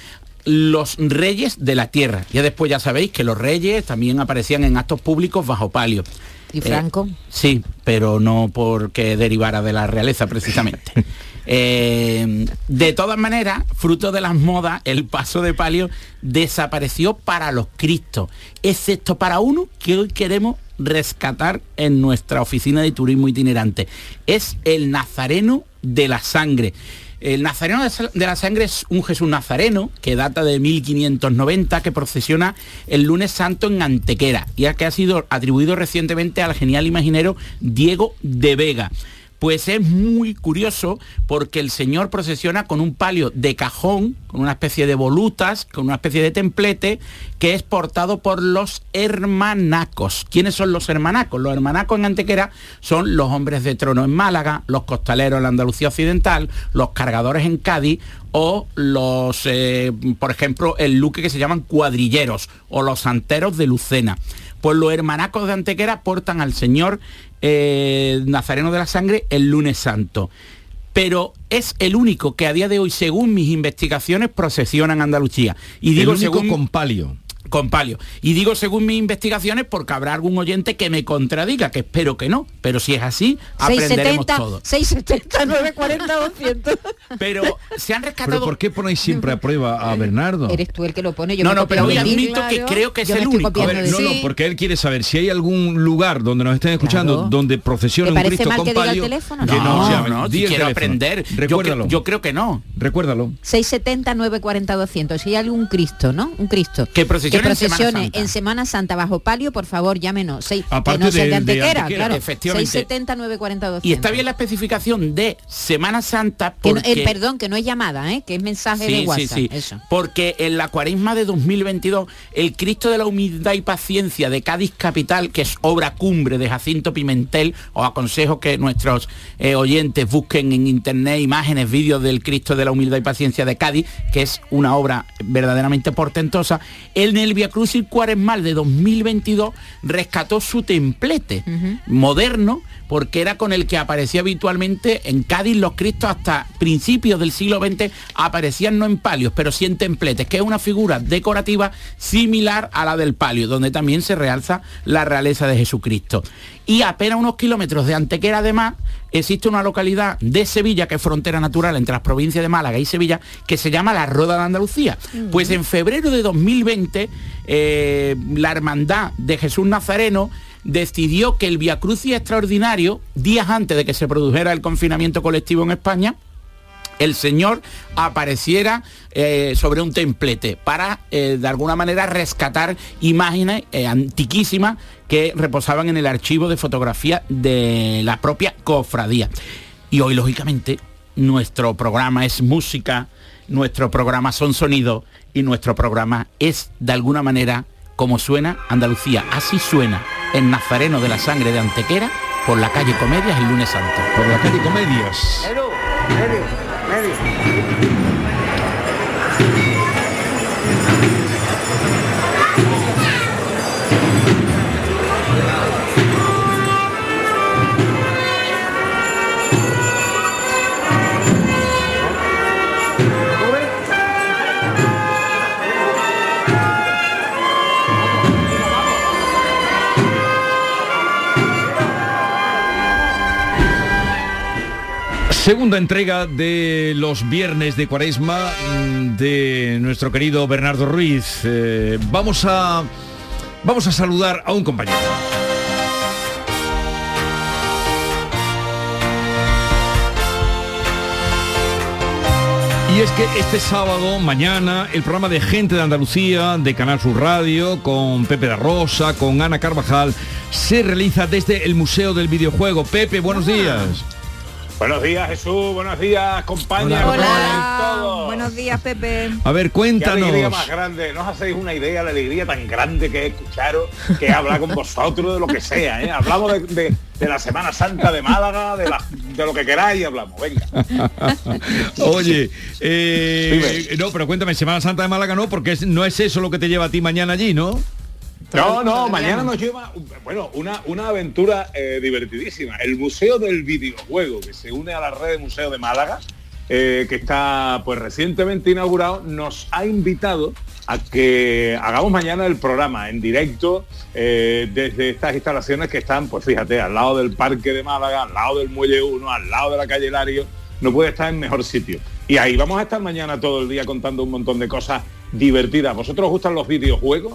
los reyes de la tierra. Ya después ya sabéis que los reyes también aparecían en actos públicos bajo palio. ¿Y Eh, Franco? Sí, pero no porque derivara de la realeza precisamente. Eh, de todas maneras, fruto de las modas, el paso de palio desapareció para los cristos, excepto para uno que hoy queremos rescatar en nuestra oficina de turismo itinerante. Es el Nazareno de la Sangre. El Nazareno de la Sangre es un Jesús Nazareno que data de 1590, que procesiona el lunes santo en Antequera, ya que ha sido atribuido recientemente al genial imaginero Diego de Vega. Pues es muy curioso porque el Señor procesiona con un palio de cajón, con una especie de volutas, con una especie de templete, que es portado por los hermanacos. ¿Quiénes son los hermanacos? Los hermanacos en Antequera son los hombres de trono en Málaga, los costaleros en la Andalucía Occidental, los cargadores en Cádiz o los, eh, por ejemplo, el luque que se llaman cuadrilleros o los santeros de Lucena. Pues los hermanacos de Antequera portan al Señor eh, Nazareno de la Sangre el lunes santo. Pero es el único que a día de hoy, según mis investigaciones, procesiona en Andalucía. Y digo el único según con palio. Con palio. Y digo según mis investigaciones porque habrá algún oyente que me contradiga, que espero que no. Pero si es así, aprenderemos 670, todo. 670, 940, 200. Pero se han ¿Pero rescatado... por qué ponéis siempre a prueba a Bernardo? Eres tú el que lo pone. Yo No, no, pero hoy admito que creo que es el único. A ver, no, no, porque él quiere saber si hay algún lugar donde nos estén escuchando Claro. donde procesione ¿Te un Cristo mal con que diga el palio. teléfono? que No, llame. no, Di si quiero teléfono. aprender. Yo, Recuérdalo. yo creo que no. Recuérdalo. 670 940 200 si hay algún Cristo no un Cristo Que procesione en Semana Santa. en Semana Santa bajo palio por favor llámenos Seis- que Aparte no sea de- de de Antequera, Antequera. claro Efectivamente. 670 940 200 Y está bien la especificación de Semana Santa que no- porque... eh, perdón que no es llamada ¿eh? que es mensaje de sí, WhatsApp sí. eso Porque en la cuaresma de 2022, el Cristo de la Humildad y Paciencia de Cádiz Capital, que es obra cumbre de Jacinto Pimentel, os aconsejo que nuestros eh, oyentes busquen en internet imágenes, vídeos del Cristo de la Humildad y Paciencia de Cádiz, que es una obra verdaderamente portentosa. En el Via Crucis Cuaresmal de 2022 rescató su templete moderno porque era con el que aparecía habitualmente en Cádiz los Cristos hasta principios del siglo XX aparecían no en palios, pero sí en templetes, que es una figura decorativa similar a la del palio, donde también se realza la realeza de Jesucristo. Y apenas unos kilómetros de Antequera, además, existe una localidad de Sevilla, que es frontera natural entre las provincias de Málaga y Sevilla, que se llama la Roda de Andalucía. Pues en febrero de 2020, eh, la Hermandad de Jesús Nazareno decidió que el Via Crucis extraordinario, días antes de que se produjera el confinamiento colectivo en España, el Señor apareciera eh, sobre un templete para, eh, de alguna manera, rescatar imágenes eh, antiquísimas que reposaban en el archivo de fotografía de la propia cofradía. Y hoy, lógicamente, nuestro programa es música, nuestro programa son sonidos y nuestro programa es, de alguna manera, como suena Andalucía. Así suena el Nazareno de la Sangre de Antequera por la calle Comedias el lunes santo. Por la calle Comedias. Segunda entrega de los viernes de Cuaresma mm, de nuestro querido Bernardo Ruiz. Eh, vamos a vamos a saludar a un compañero. Y es que este sábado, mañana, el programa de Gente de Andalucía, de Canal Sur Radio, con Pepe da Rosa, con Ana Carvajal, se realiza desde el Museo del Videojuego. Pepe, buenos días. Buenos días Jesús, buenos días compañeros. Hola, buenos días Pepe. A ver, Qué alegría cuéntanos. más grande, no os hacéis una idea de la alegría tan grande que es escucharos, que es hablar con vosotros de lo que sea, ¿eh? Hablamos de, de- de la Semana Santa de Málaga, de, la- de lo que queráis hablamos, venga. Oye, eh, no, pero cuéntame, Semana Santa de Málaga no, porque es- no es eso lo que te lleva a ti mañana allí, ¿no? No, no, mañana nos lleva, bueno, una, una aventura eh, divertidísima. El Museo del Videojuego, que se une a la red de Museo de Málaga, eh, que está pues recientemente inaugurado, nos ha invitado a que hagamos mañana el programa en directo eh, desde estas instalaciones que están, pues fíjate, al lado del Parque de Málaga, al lado del Muelle 1, al lado de la calle Lario, no puede estar en mejor sitio. Y ahí vamos a estar mañana todo el día contando un montón de cosas divertidas. ¿Vosotros os gustan los videojuegos?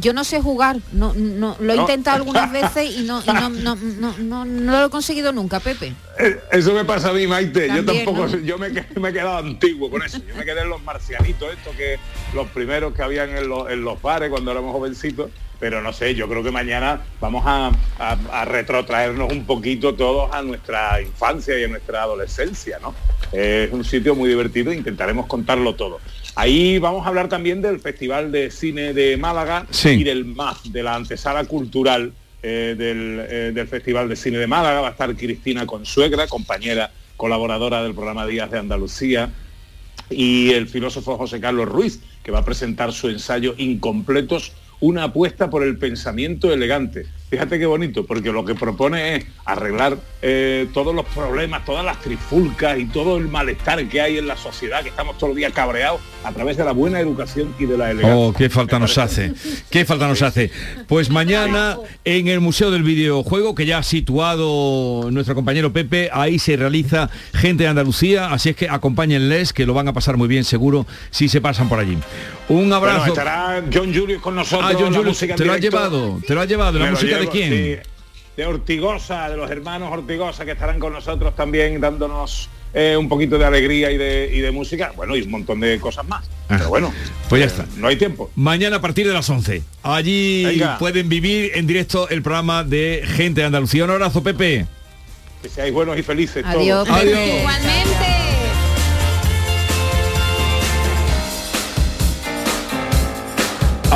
Yo no sé jugar, no, no, lo he No. intentado algunas veces y no, y no, no, no, no- no lo he conseguido nunca, Pepe. Eh, Eso me pasa a mí, Maite. yo tampoco, yo me, me he quedado antiguo con eso. Yo me quedé en los marcianitos, estos que los primeros que habían en, los- en los bares cuando éramos jovencitos. Pero no sé, yo creo que mañana vamos a, a- a retrotraernos un poquito todos a nuestra infancia y a nuestra adolescencia, ¿no? Es un sitio muy divertido, intentaremos contarlo todo. Ahí vamos a hablar también del Festival de Cine de Málaga Sí. y del MAF, de la antesala cultural eh, del, eh, del Festival de Cine de Málaga. Va a estar Cristina Consuegra, compañera colaboradora del programa Días de Andalucía, y el filósofo José Carlos Ruiz, que va a presentar su ensayo Incompletos, una apuesta por el pensamiento elegante. Fíjate qué bonito, porque lo que propone es arreglar eh, todos los problemas, todas las trifulcas y todo el malestar que hay en la sociedad, que estamos todo el día cabreados a través de la buena educación y de la elegancia. Oh, qué falta nos hace. Qué falta nos hace. Pues mañana en el Museo del Videojuego, que ya ha situado nuestro compañero Pepe, ahí se realiza gente de Andalucía, así es que acompáñenles, que lo van a pasar muy bien seguro si se pasan por allí. Un abrazo. Bueno, estará John Julius con nosotros. Ah, John Julius, te lo directo. llevado, te lo has llevado. ¿La Me de quién? sí, de Ortigosa, de los hermanos Ortigosa, que estarán con nosotros también dándonos eh, un poquito de alegría y de, y de música. Bueno, y un montón de cosas más. Pero bueno, Pues ya eh, está. no hay tiempo. Mañana a partir de las 11. Allí Venga. pueden vivir en directo el programa de Gente de Andalucía. Un abrazo, Pepe. Que seáis buenos y felices Adiós, todos. Pepe. Igualmente.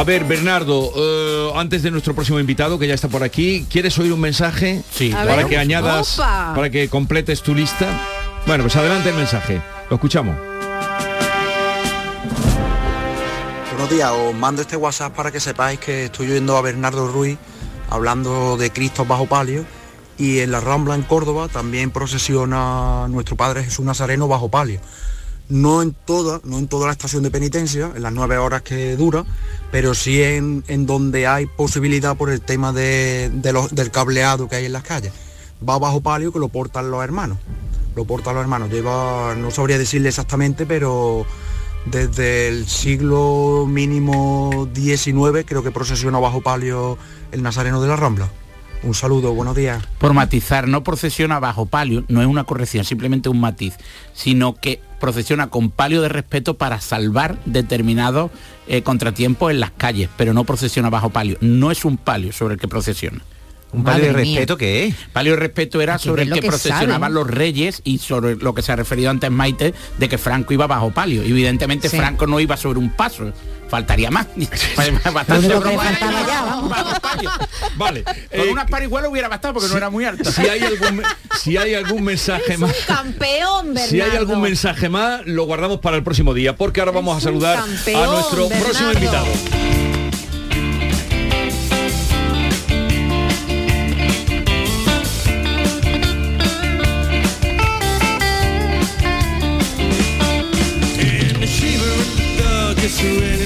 A ver, Bernardo, eh, antes de nuestro próximo invitado, que ya está por aquí, ¿quieres oír un mensaje? Sí. A Para ver. que añadas, Opa. para que completes tu lista. Bueno, pues adelante el mensaje. Lo escuchamos. Buenos días, os mando este WhatsApp para que sepáis que estoy oyendo a Bernardo Ruiz hablando de Cristo bajo palio y en la Rambla en Córdoba también procesiona nuestro Padre Jesús Nazareno bajo palio. No en toda, no en toda la estación de penitencia, en las nueve horas que dura, pero sí en, en donde hay posibilidad por el tema de- de los- del cableado que hay en las calles. Va bajo palio que lo portan los hermanos. Lo portan los hermanos. Lleva, no sabría decirle exactamente, pero desde el siglo mínimo 19 creo que procesiona bajo palio el Nazareno de la Rambla. Un saludo, buenos días. Por matizar, no procesiona bajo palio, no es una corrección, simplemente un matiz, sino que procesiona con palio de respeto para salvar determinados eh, contratiempos en las calles, pero no procesiona bajo palio. No es un palio sobre el que procesiona. ¿Un palio de respeto qué es? Palio de respeto era sobre el lo que, que procesionaban los reyes y sobre lo que se ha referido antes Maite de que Franco iba bajo palio. Evidentemente Sí. Franco no iba sobre un paso, faltaría más. Bastante que faltaba ya, vamos. Palio. Vale. Con eh, unas parihuelas hubiera bastado porque no era muy alto. si hay algún si hay algún mensaje más Campeón, Bernardo. si hay algún mensaje más lo guardamos para el próximo día porque ahora vamos a Es saludar a nuestro próximo invitado In the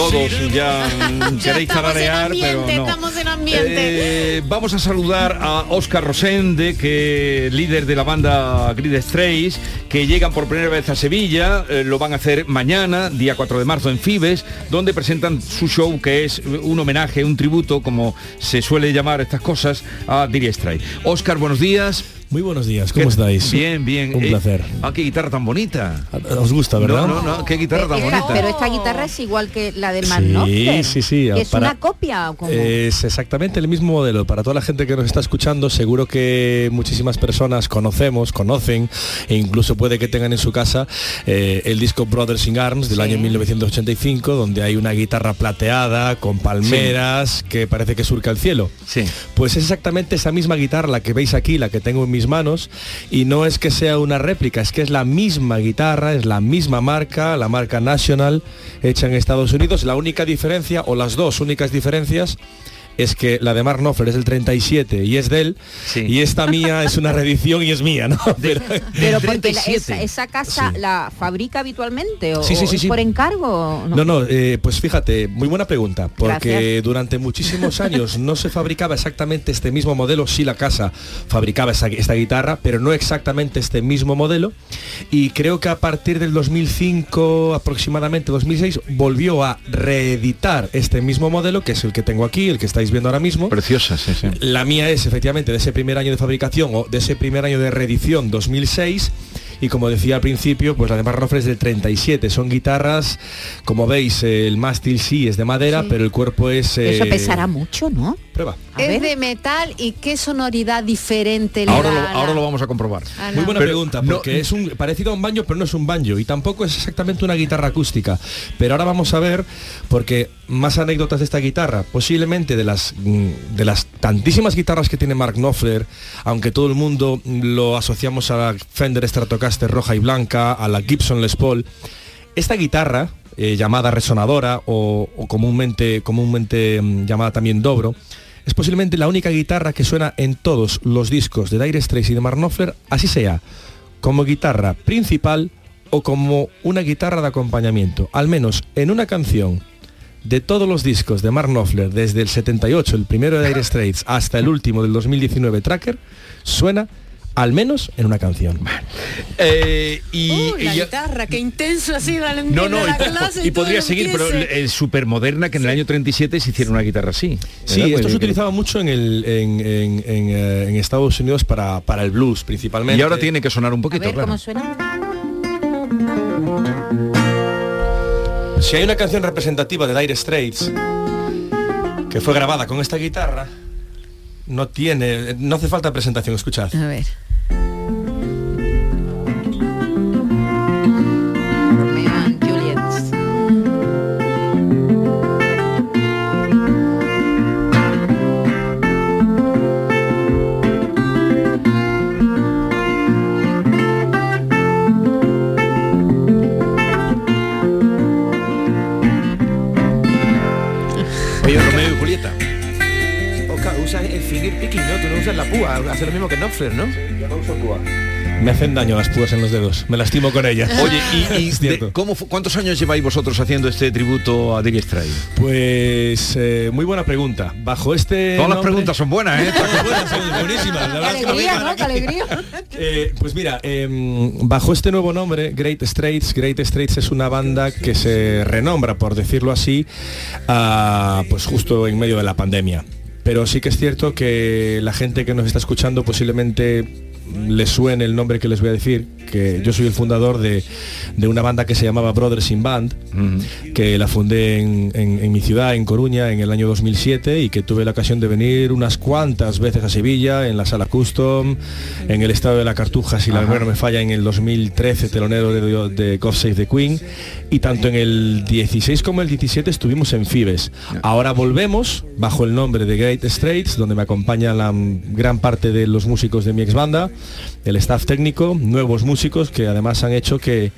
Todos ya queréis tararear, pero no. estamos en ambiente. Eh, vamos a saludar a Oscar Rosende, que es líder de la banda Grid Strays, que llegan por primera vez a Sevilla, eh, lo van a hacer mañana, día 4 de marzo en Fibes, donde presentan su show que es un homenaje, un tributo, como se suele llamar estas cosas, a Dire Straits. Oscar, buenos días. Muy buenos días, ¿cómo ¿Qué- estáis? Bien, bien. Un Eh, placer. Ah, qué guitarra tan bonita. ¿Os gusta, verdad? No, no, no, qué guitarra tan Esta- bonita. pero esta guitarra es igual que la del Sí, Manofler. sí, sí, ¿Es para- una copia o cómo? Es exactamente el mismo modelo. Para toda la gente que nos está escuchando, seguro que muchísimas personas conocemos, conocen e incluso puede que tengan en su casa eh, el disco Brothers in Arms del año 1985, donde hay una guitarra plateada con palmeras que parece que surca el cielo. Sí. Pues es exactamente esa misma guitarra la que veis aquí, la que tengo en mis manos, y no es que sea una réplica, es que es la misma guitarra, es la misma marca, la marca National, hecha en Estados Unidos. La única diferencia, o las dos únicas diferencias, es que la de Mark Knopfler es del 37 y es de él, y esta mía es una reedición y es mía, ¿no? Pero, Pero porque la- esa, esa casa la fabrica habitualmente o, Sí, sí, sí, o es sí. por encargo. No, no, eh, pues fíjate, muy buena pregunta, porque Gracias. durante muchísimos años no se fabricaba exactamente este mismo modelo, sí la casa fabricaba esa- esta guitarra, pero no exactamente este mismo modelo, y creo que a partir del 2005, aproximadamente 2006, volvió a reeditar este mismo modelo, que es el que tengo aquí, el que estáis viendo ahora mismo. Preciosa, sí, sí. La mía es efectivamente de ese primer año de fabricación o de ese primer año de reedición 2006 y como decía al principio, pues la de Mark es del 37. Son guitarras, como veis, eh, el mástil sí es de madera, pero el cuerpo es... Eso eh, pesará mucho, ¿no? Prueba. Es de metal y qué sonoridad diferente le Ahora da lo, la- ahora lo vamos a comprobar. Ah, Muy buena Pero pregunta, no- porque es un parecido a un banjo, pero no es un banjo y tampoco es exactamente una guitarra acústica. Pero ahora vamos a ver, porque más anécdotas de esta guitarra, posiblemente de las mm, de las tantísimas guitarras que tiene Mark Knopfler, aunque todo el mundo lo asociamos a la Fender Stratocaster roja y blanca, a la Gibson Les Paul, esta guitarra eh, llamada resonadora o, comúnmente comúnmente mm, llamada también dobro es posiblemente la única guitarra que suena en todos los discos de Dire Straits y de Mark Knopfler, así sea, como guitarra principal o como una guitarra de acompañamiento. Al menos en una canción de todos los discos de Mark Knopfler, desde el 78, el primero de Dire Straits, hasta el último del 2019 Tracker, suena al menos en una canción. Eh, y, Uh, la y ya- guitarra, qué intenso ha sido la, no, no, la y, clase y todo podría seguir, pero es súper moderna que en el año 37 se hiciera una guitarra así. Sí, ¿verdad? esto se Pues, utilizaba mucho en, el, en, en- en, eh, en Estados Unidos para, para el blues principalmente. Y ahora tiene que sonar un A poquito, ver claro. cómo suena. Si hay una canción representativa de Dire Straits que fue grabada con esta guitarra, no tiene, no hace falta presentación, escuchad. A ver. Púa, hace lo mismo que Knopfler, ¿no? Yo no uso púa. Me hacen daño las púas en los dedos, me lastimo con ellas. Oye, ¿y, y de- cómo cuántos años lleváis vosotros haciendo este tributo a Dire Straits? Pues eh, muy buena pregunta. Bajo este Todas las preguntas son buenas, ¿eh? Todas buenas, son buenísimas. La Qué verdad es que no alegría, ¿no? Qué alegría. Eh, pues mira, em, bajo este nuevo nombre, Great Straits, Great Straits es una banda que se renombra, por decirlo así, ah, pues justo en medio de la pandemia. Pero sí que es cierto que la gente que nos está escuchando posiblemente les suene el nombre que les voy a decir, que yo soy el fundador de, de una banda que se llamaba Brothers in Band, que la fundé en, en- en mi ciudad, en Coruña, en el año 2007 y que tuve la ocasión de venir unas cuantas veces a Sevilla, en la sala Custom, en el estado de la Cartuja, si la memoria no me falla, en el 2013, telonero de, de God Save the Queen, y tanto en el 16 como el 17 estuvimos en Fibes. Ahora volvemos bajo el nombre de Great Straits, donde me acompaña la gran parte de los músicos de mi ex banda, el staff técnico, nuevos músicos que además han hecho que,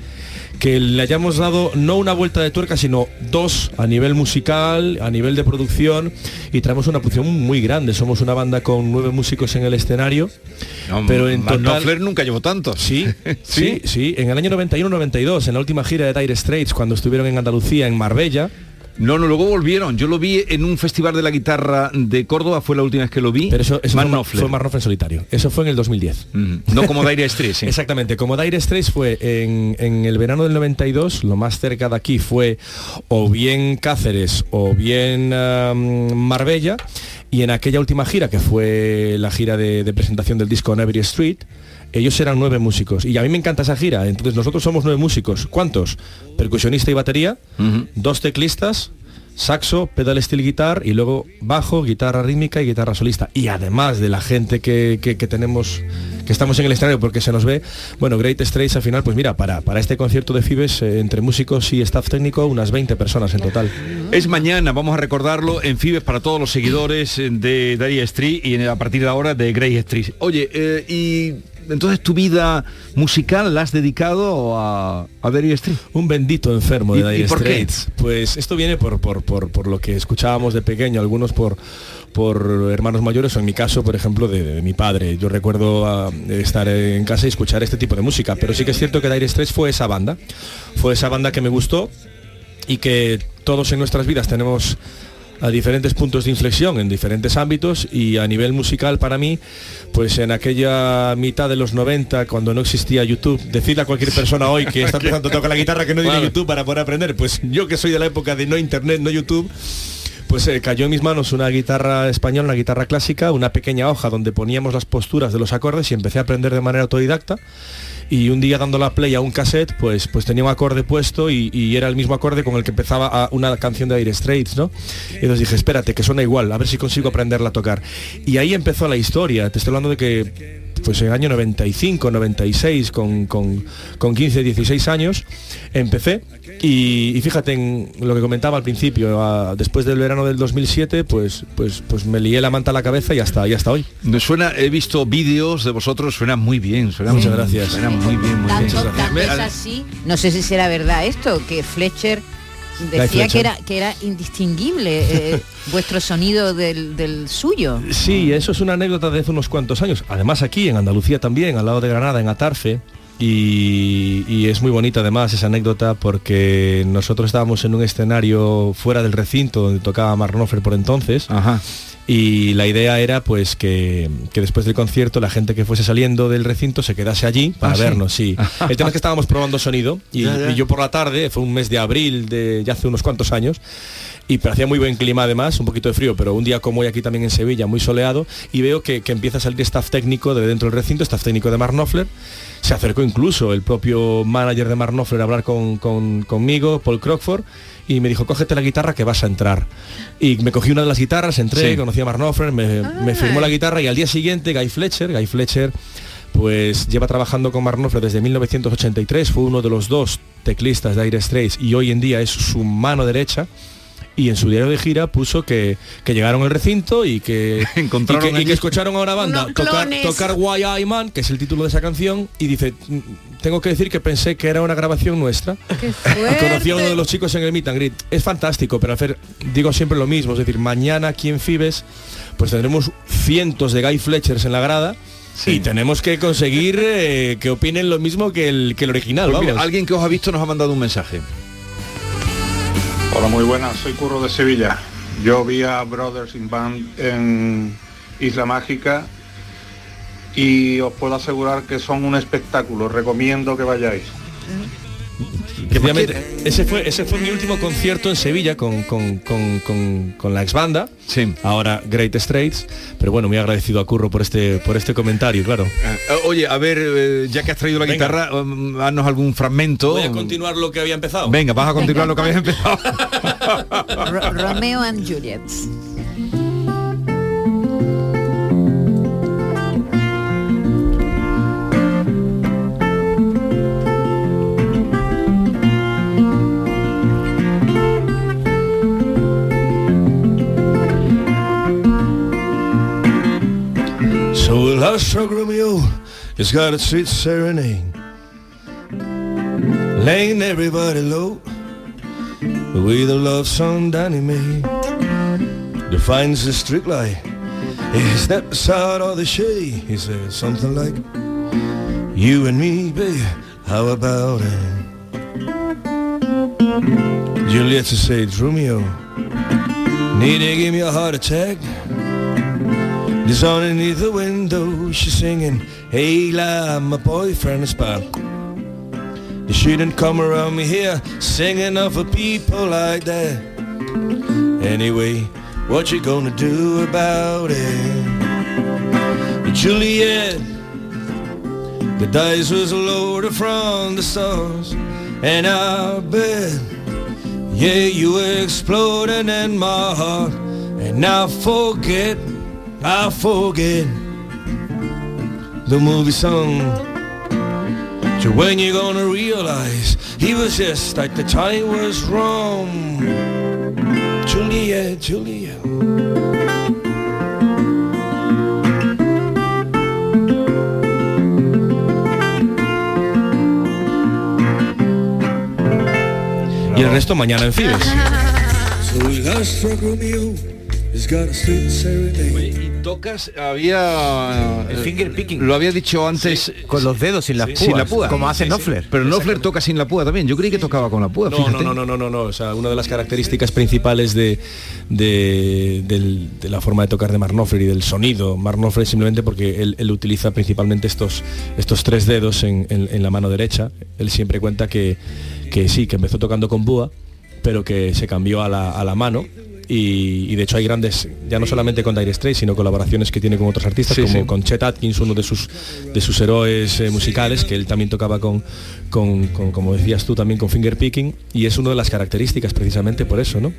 que le hayamos dado no una vuelta de tuerca, sino dos a nivel musical, a nivel de producción y traemos una producción muy grande. Somos una banda con nueve músicos en el escenario, pero en total... Nunca llevó tanto. Sí, sí, sí, en el año 91-92, en la última gira de Dire Straits, cuando estuvieron en Andalucía, en Marbella. No, no, luego volvieron. Yo lo vi en un festival de la guitarra de Córdoba, fue la última vez que lo vi. Pero eso, eso fue, fue Mark Knopfler en solitario. Eso fue en el 2010. No como Dire Straits. sí. Exactamente, como Dire Straits fue en, en el verano del 92, lo más cerca de aquí fue o bien Cáceres o bien um, Marbella, y en aquella última gira, que fue la gira de, de presentación del disco On Every Street, ellos eran nueve músicos. Y a mí me encanta esa gira. Entonces nosotros somos nueve músicos. ¿Cuántos? Percusionista y batería, dos teclistas, saxo, pedal steel guitar y luego bajo, guitarra rítmica y guitarra solista. Y además de la gente que, que- que tenemos, que estamos en el escenario porque se nos ve, bueno, Great Straits al final, pues mira, para, para este concierto de Fibes, eh, entre músicos y staff técnico, unas 20 personas en total. Es mañana, vamos a recordarlo en Fibes para todos los seguidores eh, de Dire Street y a partir de ahora de Grey Street. Oye, eh, y entonces tu vida musical la has dedicado a, a Dire Street. Un bendito enfermo de ¿Y- y Dire? Straits. Pues esto viene por, por, por, por lo que escuchábamos de pequeño, algunos por por hermanos mayores o en mi caso, por ejemplo, de, de mi padre. Yo recuerdo ah, estar en casa y escuchar este tipo de música, pero sí que es cierto que Dire Straits fue esa banda. Fue esa banda que me gustó y que todos en nuestras vidas tenemos a diferentes puntos de inflexión en diferentes ámbitos y a nivel musical para mí, pues en aquella mitad de los 90, cuando no existía YouTube, decirle a cualquier persona hoy que está empezando a tocar la guitarra que no tiene Claro. YouTube para poder aprender, pues yo que soy de la época de no internet, no YouTube, pues eh, cayó en mis manos una guitarra española, una guitarra clásica, una pequeña hoja donde poníamos las posturas de los acordes y empecé a aprender de manera autodidacta. Y un día dando la play a un cassette, pues, pues tenía un acorde puesto y, era el mismo acorde con el que empezaba una canción de Dire Straits, ¿no? Y entonces dije, espérate, que suena igual, a ver si consigo aprenderla a tocar. Y ahí empezó la historia. Te estoy hablando de que pues en el año 95, 96, con, con, con 15, 16 años, empecé. Y, y fíjate en lo que comentaba al principio, a- después del verano del 2007, pues, pues, pues me lié la manta a la cabeza y hasta, y hasta hoy. Me suena, he visto vídeos de vosotros, suena muy bien. Suena Muchas muy- gracias. Suena muy bien, muy bien. Tanto, tanto es así, no sé si será verdad esto, que Fletcher decía que era que era indistinguible eh, vuestro sonido del, del suyo. Sí, eso es una anécdota de hace unos cuantos años. Además aquí, en Andalucía también, al lado de Granada, en Atarfe. Y, y es muy bonita además esa anécdota porque nosotros estábamos en un escenario fuera del recinto donde tocaba Mark Knopfler por entonces. Y la idea era pues que, que después del concierto la gente que fuese saliendo del recinto se quedase allí para Ah, ¿sí? vernos, sí. El tema es que estábamos probando sonido y, Ya, ya. y yo por la tarde, fue un mes de abril de ya hace unos cuantos años, y pero hacía muy buen clima además, un poquito de frío, pero un día como hoy aquí también en Sevilla, muy soleado, y veo que, que empieza a salir staff técnico de dentro del recinto, staff técnico de Mark Knopfler, se acercó incluso el propio manager de Mark Knopfler a hablar con, con- conmigo, Paul Crockford, y me dijo, cógete la guitarra que vas a entrar. Y me cogí una de las guitarras, entré, Sí. conocí a Mark Knopfler, me, me firmó la guitarra y al día siguiente Guy Fletcher, Guy Fletcher pues lleva trabajando con Mark Knopfler desde 1983, fue uno de los dos teclistas de Dire Straits y hoy en día es su mano derecha. Y en su diario de gira puso que, que llegaron al recinto y que, y Encontraron que, y que escucharon a una banda tocar, tocar Why I Man, que es el título de esa canción, y dice, "Mm, tengo que decir que pensé que era una grabación nuestra. Y conocí a uno de los chicos en el meet and greet. Es fantástico, pero hacer, digo siempre lo mismo, es decir, mañana aquí en Fibes, pues tendremos cientos de Guy Fletchers en la grada. Y tenemos que conseguir eh, que opinen lo mismo que el, que el original. Pues mira, alguien que os ha visto nos ha mandado un mensaje. Hola, muy buenas, soy Curro de Sevilla. Yo vi a Brothers in Band en Isla Mágica y os puedo asegurar que son un espectáculo, recomiendo que vayáis. Efectivamente, ese fue, ese fue mi último concierto en Sevilla con, con, con- con- con la ex banda. Ahora Great Straits. Pero bueno, muy agradecido a Curro por este, por este comentario, claro. Eh, Oye, a ver, eh, ya que has traído la Venga. guitarra, um, haznos algún fragmento. Voy a continuar lo que había empezado. Venga, vas a continuar lo que habías empezado. Ro- Romeo and Juliet. El astro mío It's got a sweet serenade. Laying everybody low. With a love song Danny made. Defines the strict lie. He steps out of the shade. He says something like, You and me, babe, how about it? Julieta said, Romeo, need to give me a heart attack. Just underneath the window, she's singing, Hey, la, my boyfriend is back. You shouldn't come around me here singing of a people like that. Anyway, what you gonna do about it? Juliet, the dice was loaded from the stars, and I bet, yeah, you exploding in my heart, and I forget, I forget the movie song. So when you gonna realize he was just like the time was wrong? Juliet, Juliet. Y el resto mañana en Fibes. So tocas, había... El finger picking. Lo había dicho antes... Con los dedos sin las púas. Sin la púa. Como hace Sí, sí. Knopfler. Pero Knopfler toca sin la púa también. Yo creí que tocaba con la púa, No, fíjate. no, no, no, no, no, no. O sea, una de las características principales de, de, la forma de tocar de Mark Knopfler y del sonido, Mark Knopfler simplemente porque él, él utiliza principalmente estos, estos tres dedos en, en- en la mano derecha. Él siempre cuenta que, que sí, que empezó tocando con búa, pero que se cambió a la, a la mano. Y, y de hecho hay grandes, ya no solamente con Dire Straits, sino colaboraciones que tiene con otros artistas, Sí, como sí. con Chet Atkins, uno de sus de sus héroes eh, musicales, que él también tocaba con, con, con, como decías tú, también con finger picking, y es una de las características precisamente por eso, ¿no?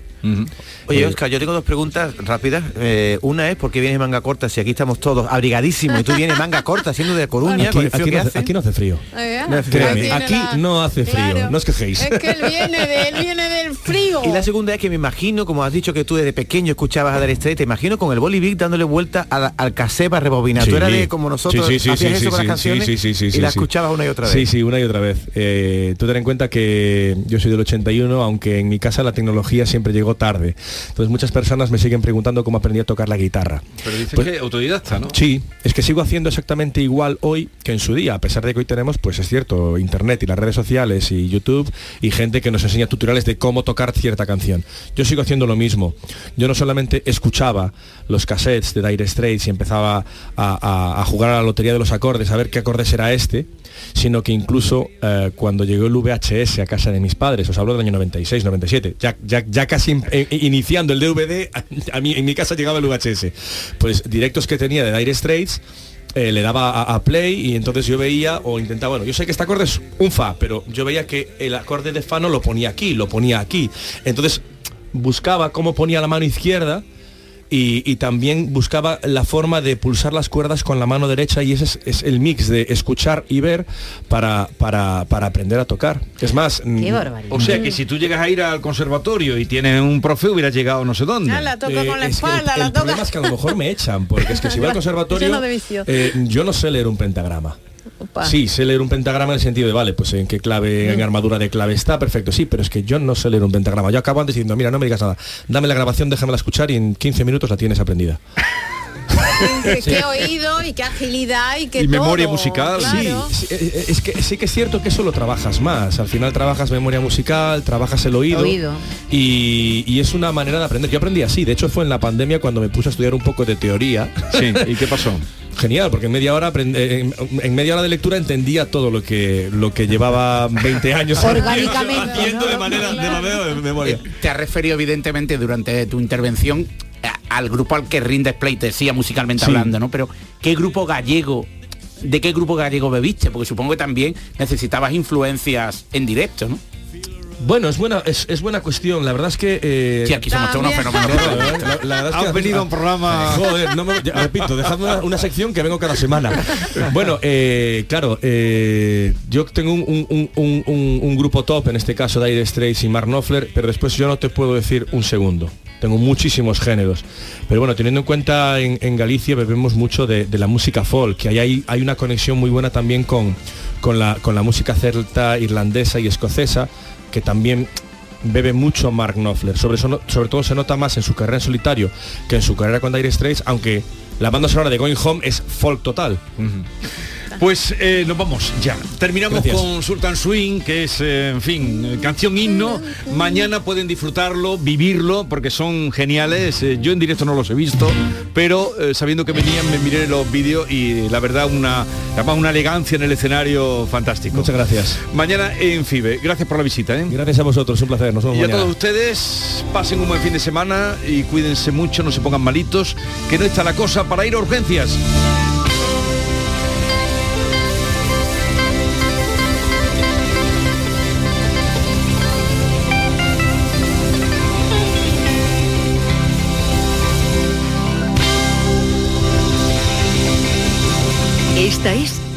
Oye, Eh, Oscar, yo tengo dos preguntas rápidas. Eh, una es, ¿por qué vienes manga corta si aquí estamos todos abrigadísimos y tú vienes manga corta siendo de Coruña Aquí, con el frío aquí que no hace, hace? aquí no hace frío. Eh, No hace Créeme, frío. aquí no hace frío, no os quejéis. Es que él viene, de, él viene del frío. Y la segunda es que me imagino, como has dicho que tú desde pequeño escuchabas a Dire Straits, te imagino con el Bolivic dándole vuelta al para rebobinar. Sí. Tú eras de como nosotros, Sí, sí, sí, hacías sí, eso sí, con las sí, canciones sí, sí, sí, y sí, la sí. escuchabas una y otra vez. Sí, sí, una y otra vez. Eh, tú ten en cuenta que yo soy del 81, aunque en mi casa la tecnología siempre llegó tarde. Entonces muchas personas me siguen preguntando cómo aprendí a tocar la guitarra. Pero dices Pues- que autodidacta, ¿no? Sí, es que sigo haciendo exactamente igual hoy que en su día, a pesar de que hoy tenemos, pues es cierto, internet y las redes sociales y YouTube y gente que nos enseña tutoriales de cómo tocar cierta canción. Yo sigo haciendo lo mismo. Yo no solamente escuchaba los cassettes de Dire Straits y empezaba a, jugar a la lotería de los acordes, a ver qué acordes era este, sino que incluso eh, cuando llegó el VHS a casa de mis padres, os hablo del año 96, 97, ya, ya, casi eh, iniciando el DVD, a mí, en mi casa llegaba el VHS. Pues directos que tenía de Dire Straits, eh, le daba a, a play y entonces yo veía o intentaba, bueno, yo sé que este acorde es un fa, pero yo veía que el acorde de fa no lo ponía aquí, lo ponía aquí. Entonces buscaba cómo ponía la mano izquierda y, y también buscaba la forma de pulsar las cuerdas con la mano derecha y ese es, es el mix de escuchar y ver para, para, para aprender a tocar. Es más, mm, O sea que si tú llegas a ir al conservatorio y tienes un profe, hubieras llegado no sé dónde. Ah, la toca con la Eh, es que el- espalda, el, la toca. problema es que a lo mejor me echan, porque es que si voy al conservatorio, eh, yo no sé leer un pentagrama. Opa. Sí, sé leer un pentagrama en el sentido de, vale, pues en qué clave, en Mm. armadura de clave está, perfecto, sí, pero es que yo no sé leer un pentagrama. Yo acabo antes diciendo, mira, no me digas nada, dame la grabación, déjamela escuchar y en 15 minutos la tienes aprendida. Qué, qué oído y qué agilidad y qué Y memoria musical, claro. sí. sí, eh, Es que sí que es cierto que eso lo trabajas más. Al final trabajas memoria musical, trabajas el oído. Oído. Y, y es una manera de aprender. Yo aprendí así. De hecho fue en la pandemia cuando me puse a estudiar un poco de teoría. Sí, ¿y qué pasó? Genial, porque en media hora eh, en, en media hora de lectura entendía todo lo que lo que llevaba 20 años Orgánicamente, haciendo de manera de manera de memoria. Te has referido evidentemente durante tu intervención al grupo al que rindes pleitesía musicalmente Sí. hablando, ¿no? Pero ¿qué grupo gallego, de qué grupo gallego bebiste? Porque supongo que también necesitabas influencias en directo, ¿no? Bueno, es buena, es, es buena cuestión. La verdad es que. eh, Sí, aquí somos todos unos No, fenómenos. la, verdad- la verdad es que Has venido a un programa- Joder, no me, ya, repito, dejadme una, una sección que vengo cada semana. Bueno, eh, claro, eh, yo tengo un, un- un- un- un- un grupo top, en este caso Dire Straits y Mark Knopfler, pero después yo no te puedo decir un segundo. Tengo muchísimos géneros. Pero bueno, teniendo en cuenta en, Galicia bebemos mucho de, la música folk, que ahí hay, una conexión muy buena también con, con, la, con la música celta, irlandesa y escocesa, que también bebe mucho Mark Knopfler. Sobre, eso sobre todo se nota más en su carrera en solitario que en su carrera con Dire Straits, aunque la banda sonora de Going Home es folk total. Pues eh, nos vamos ya. Terminamos Gracias. con Sultan Swing, que es, eh, en fin, eh, canción himno. Mañana pueden disfrutarlo, vivirlo, porque son geniales. Eh, yo en directo no los he visto, pero eh, sabiendo que venían me miré los vídeos y la verdad una, además una elegancia en el escenario fantástico. Muchas gracias. Mañana en FIBE. Gracias por la visita. ¿eh? Gracias a vosotros, un placer. Nos vemos Y a mañana. todos ustedes, pasen un buen fin de semana y cuídense mucho, no se pongan malitos, que no está la cosa para ir a urgencias.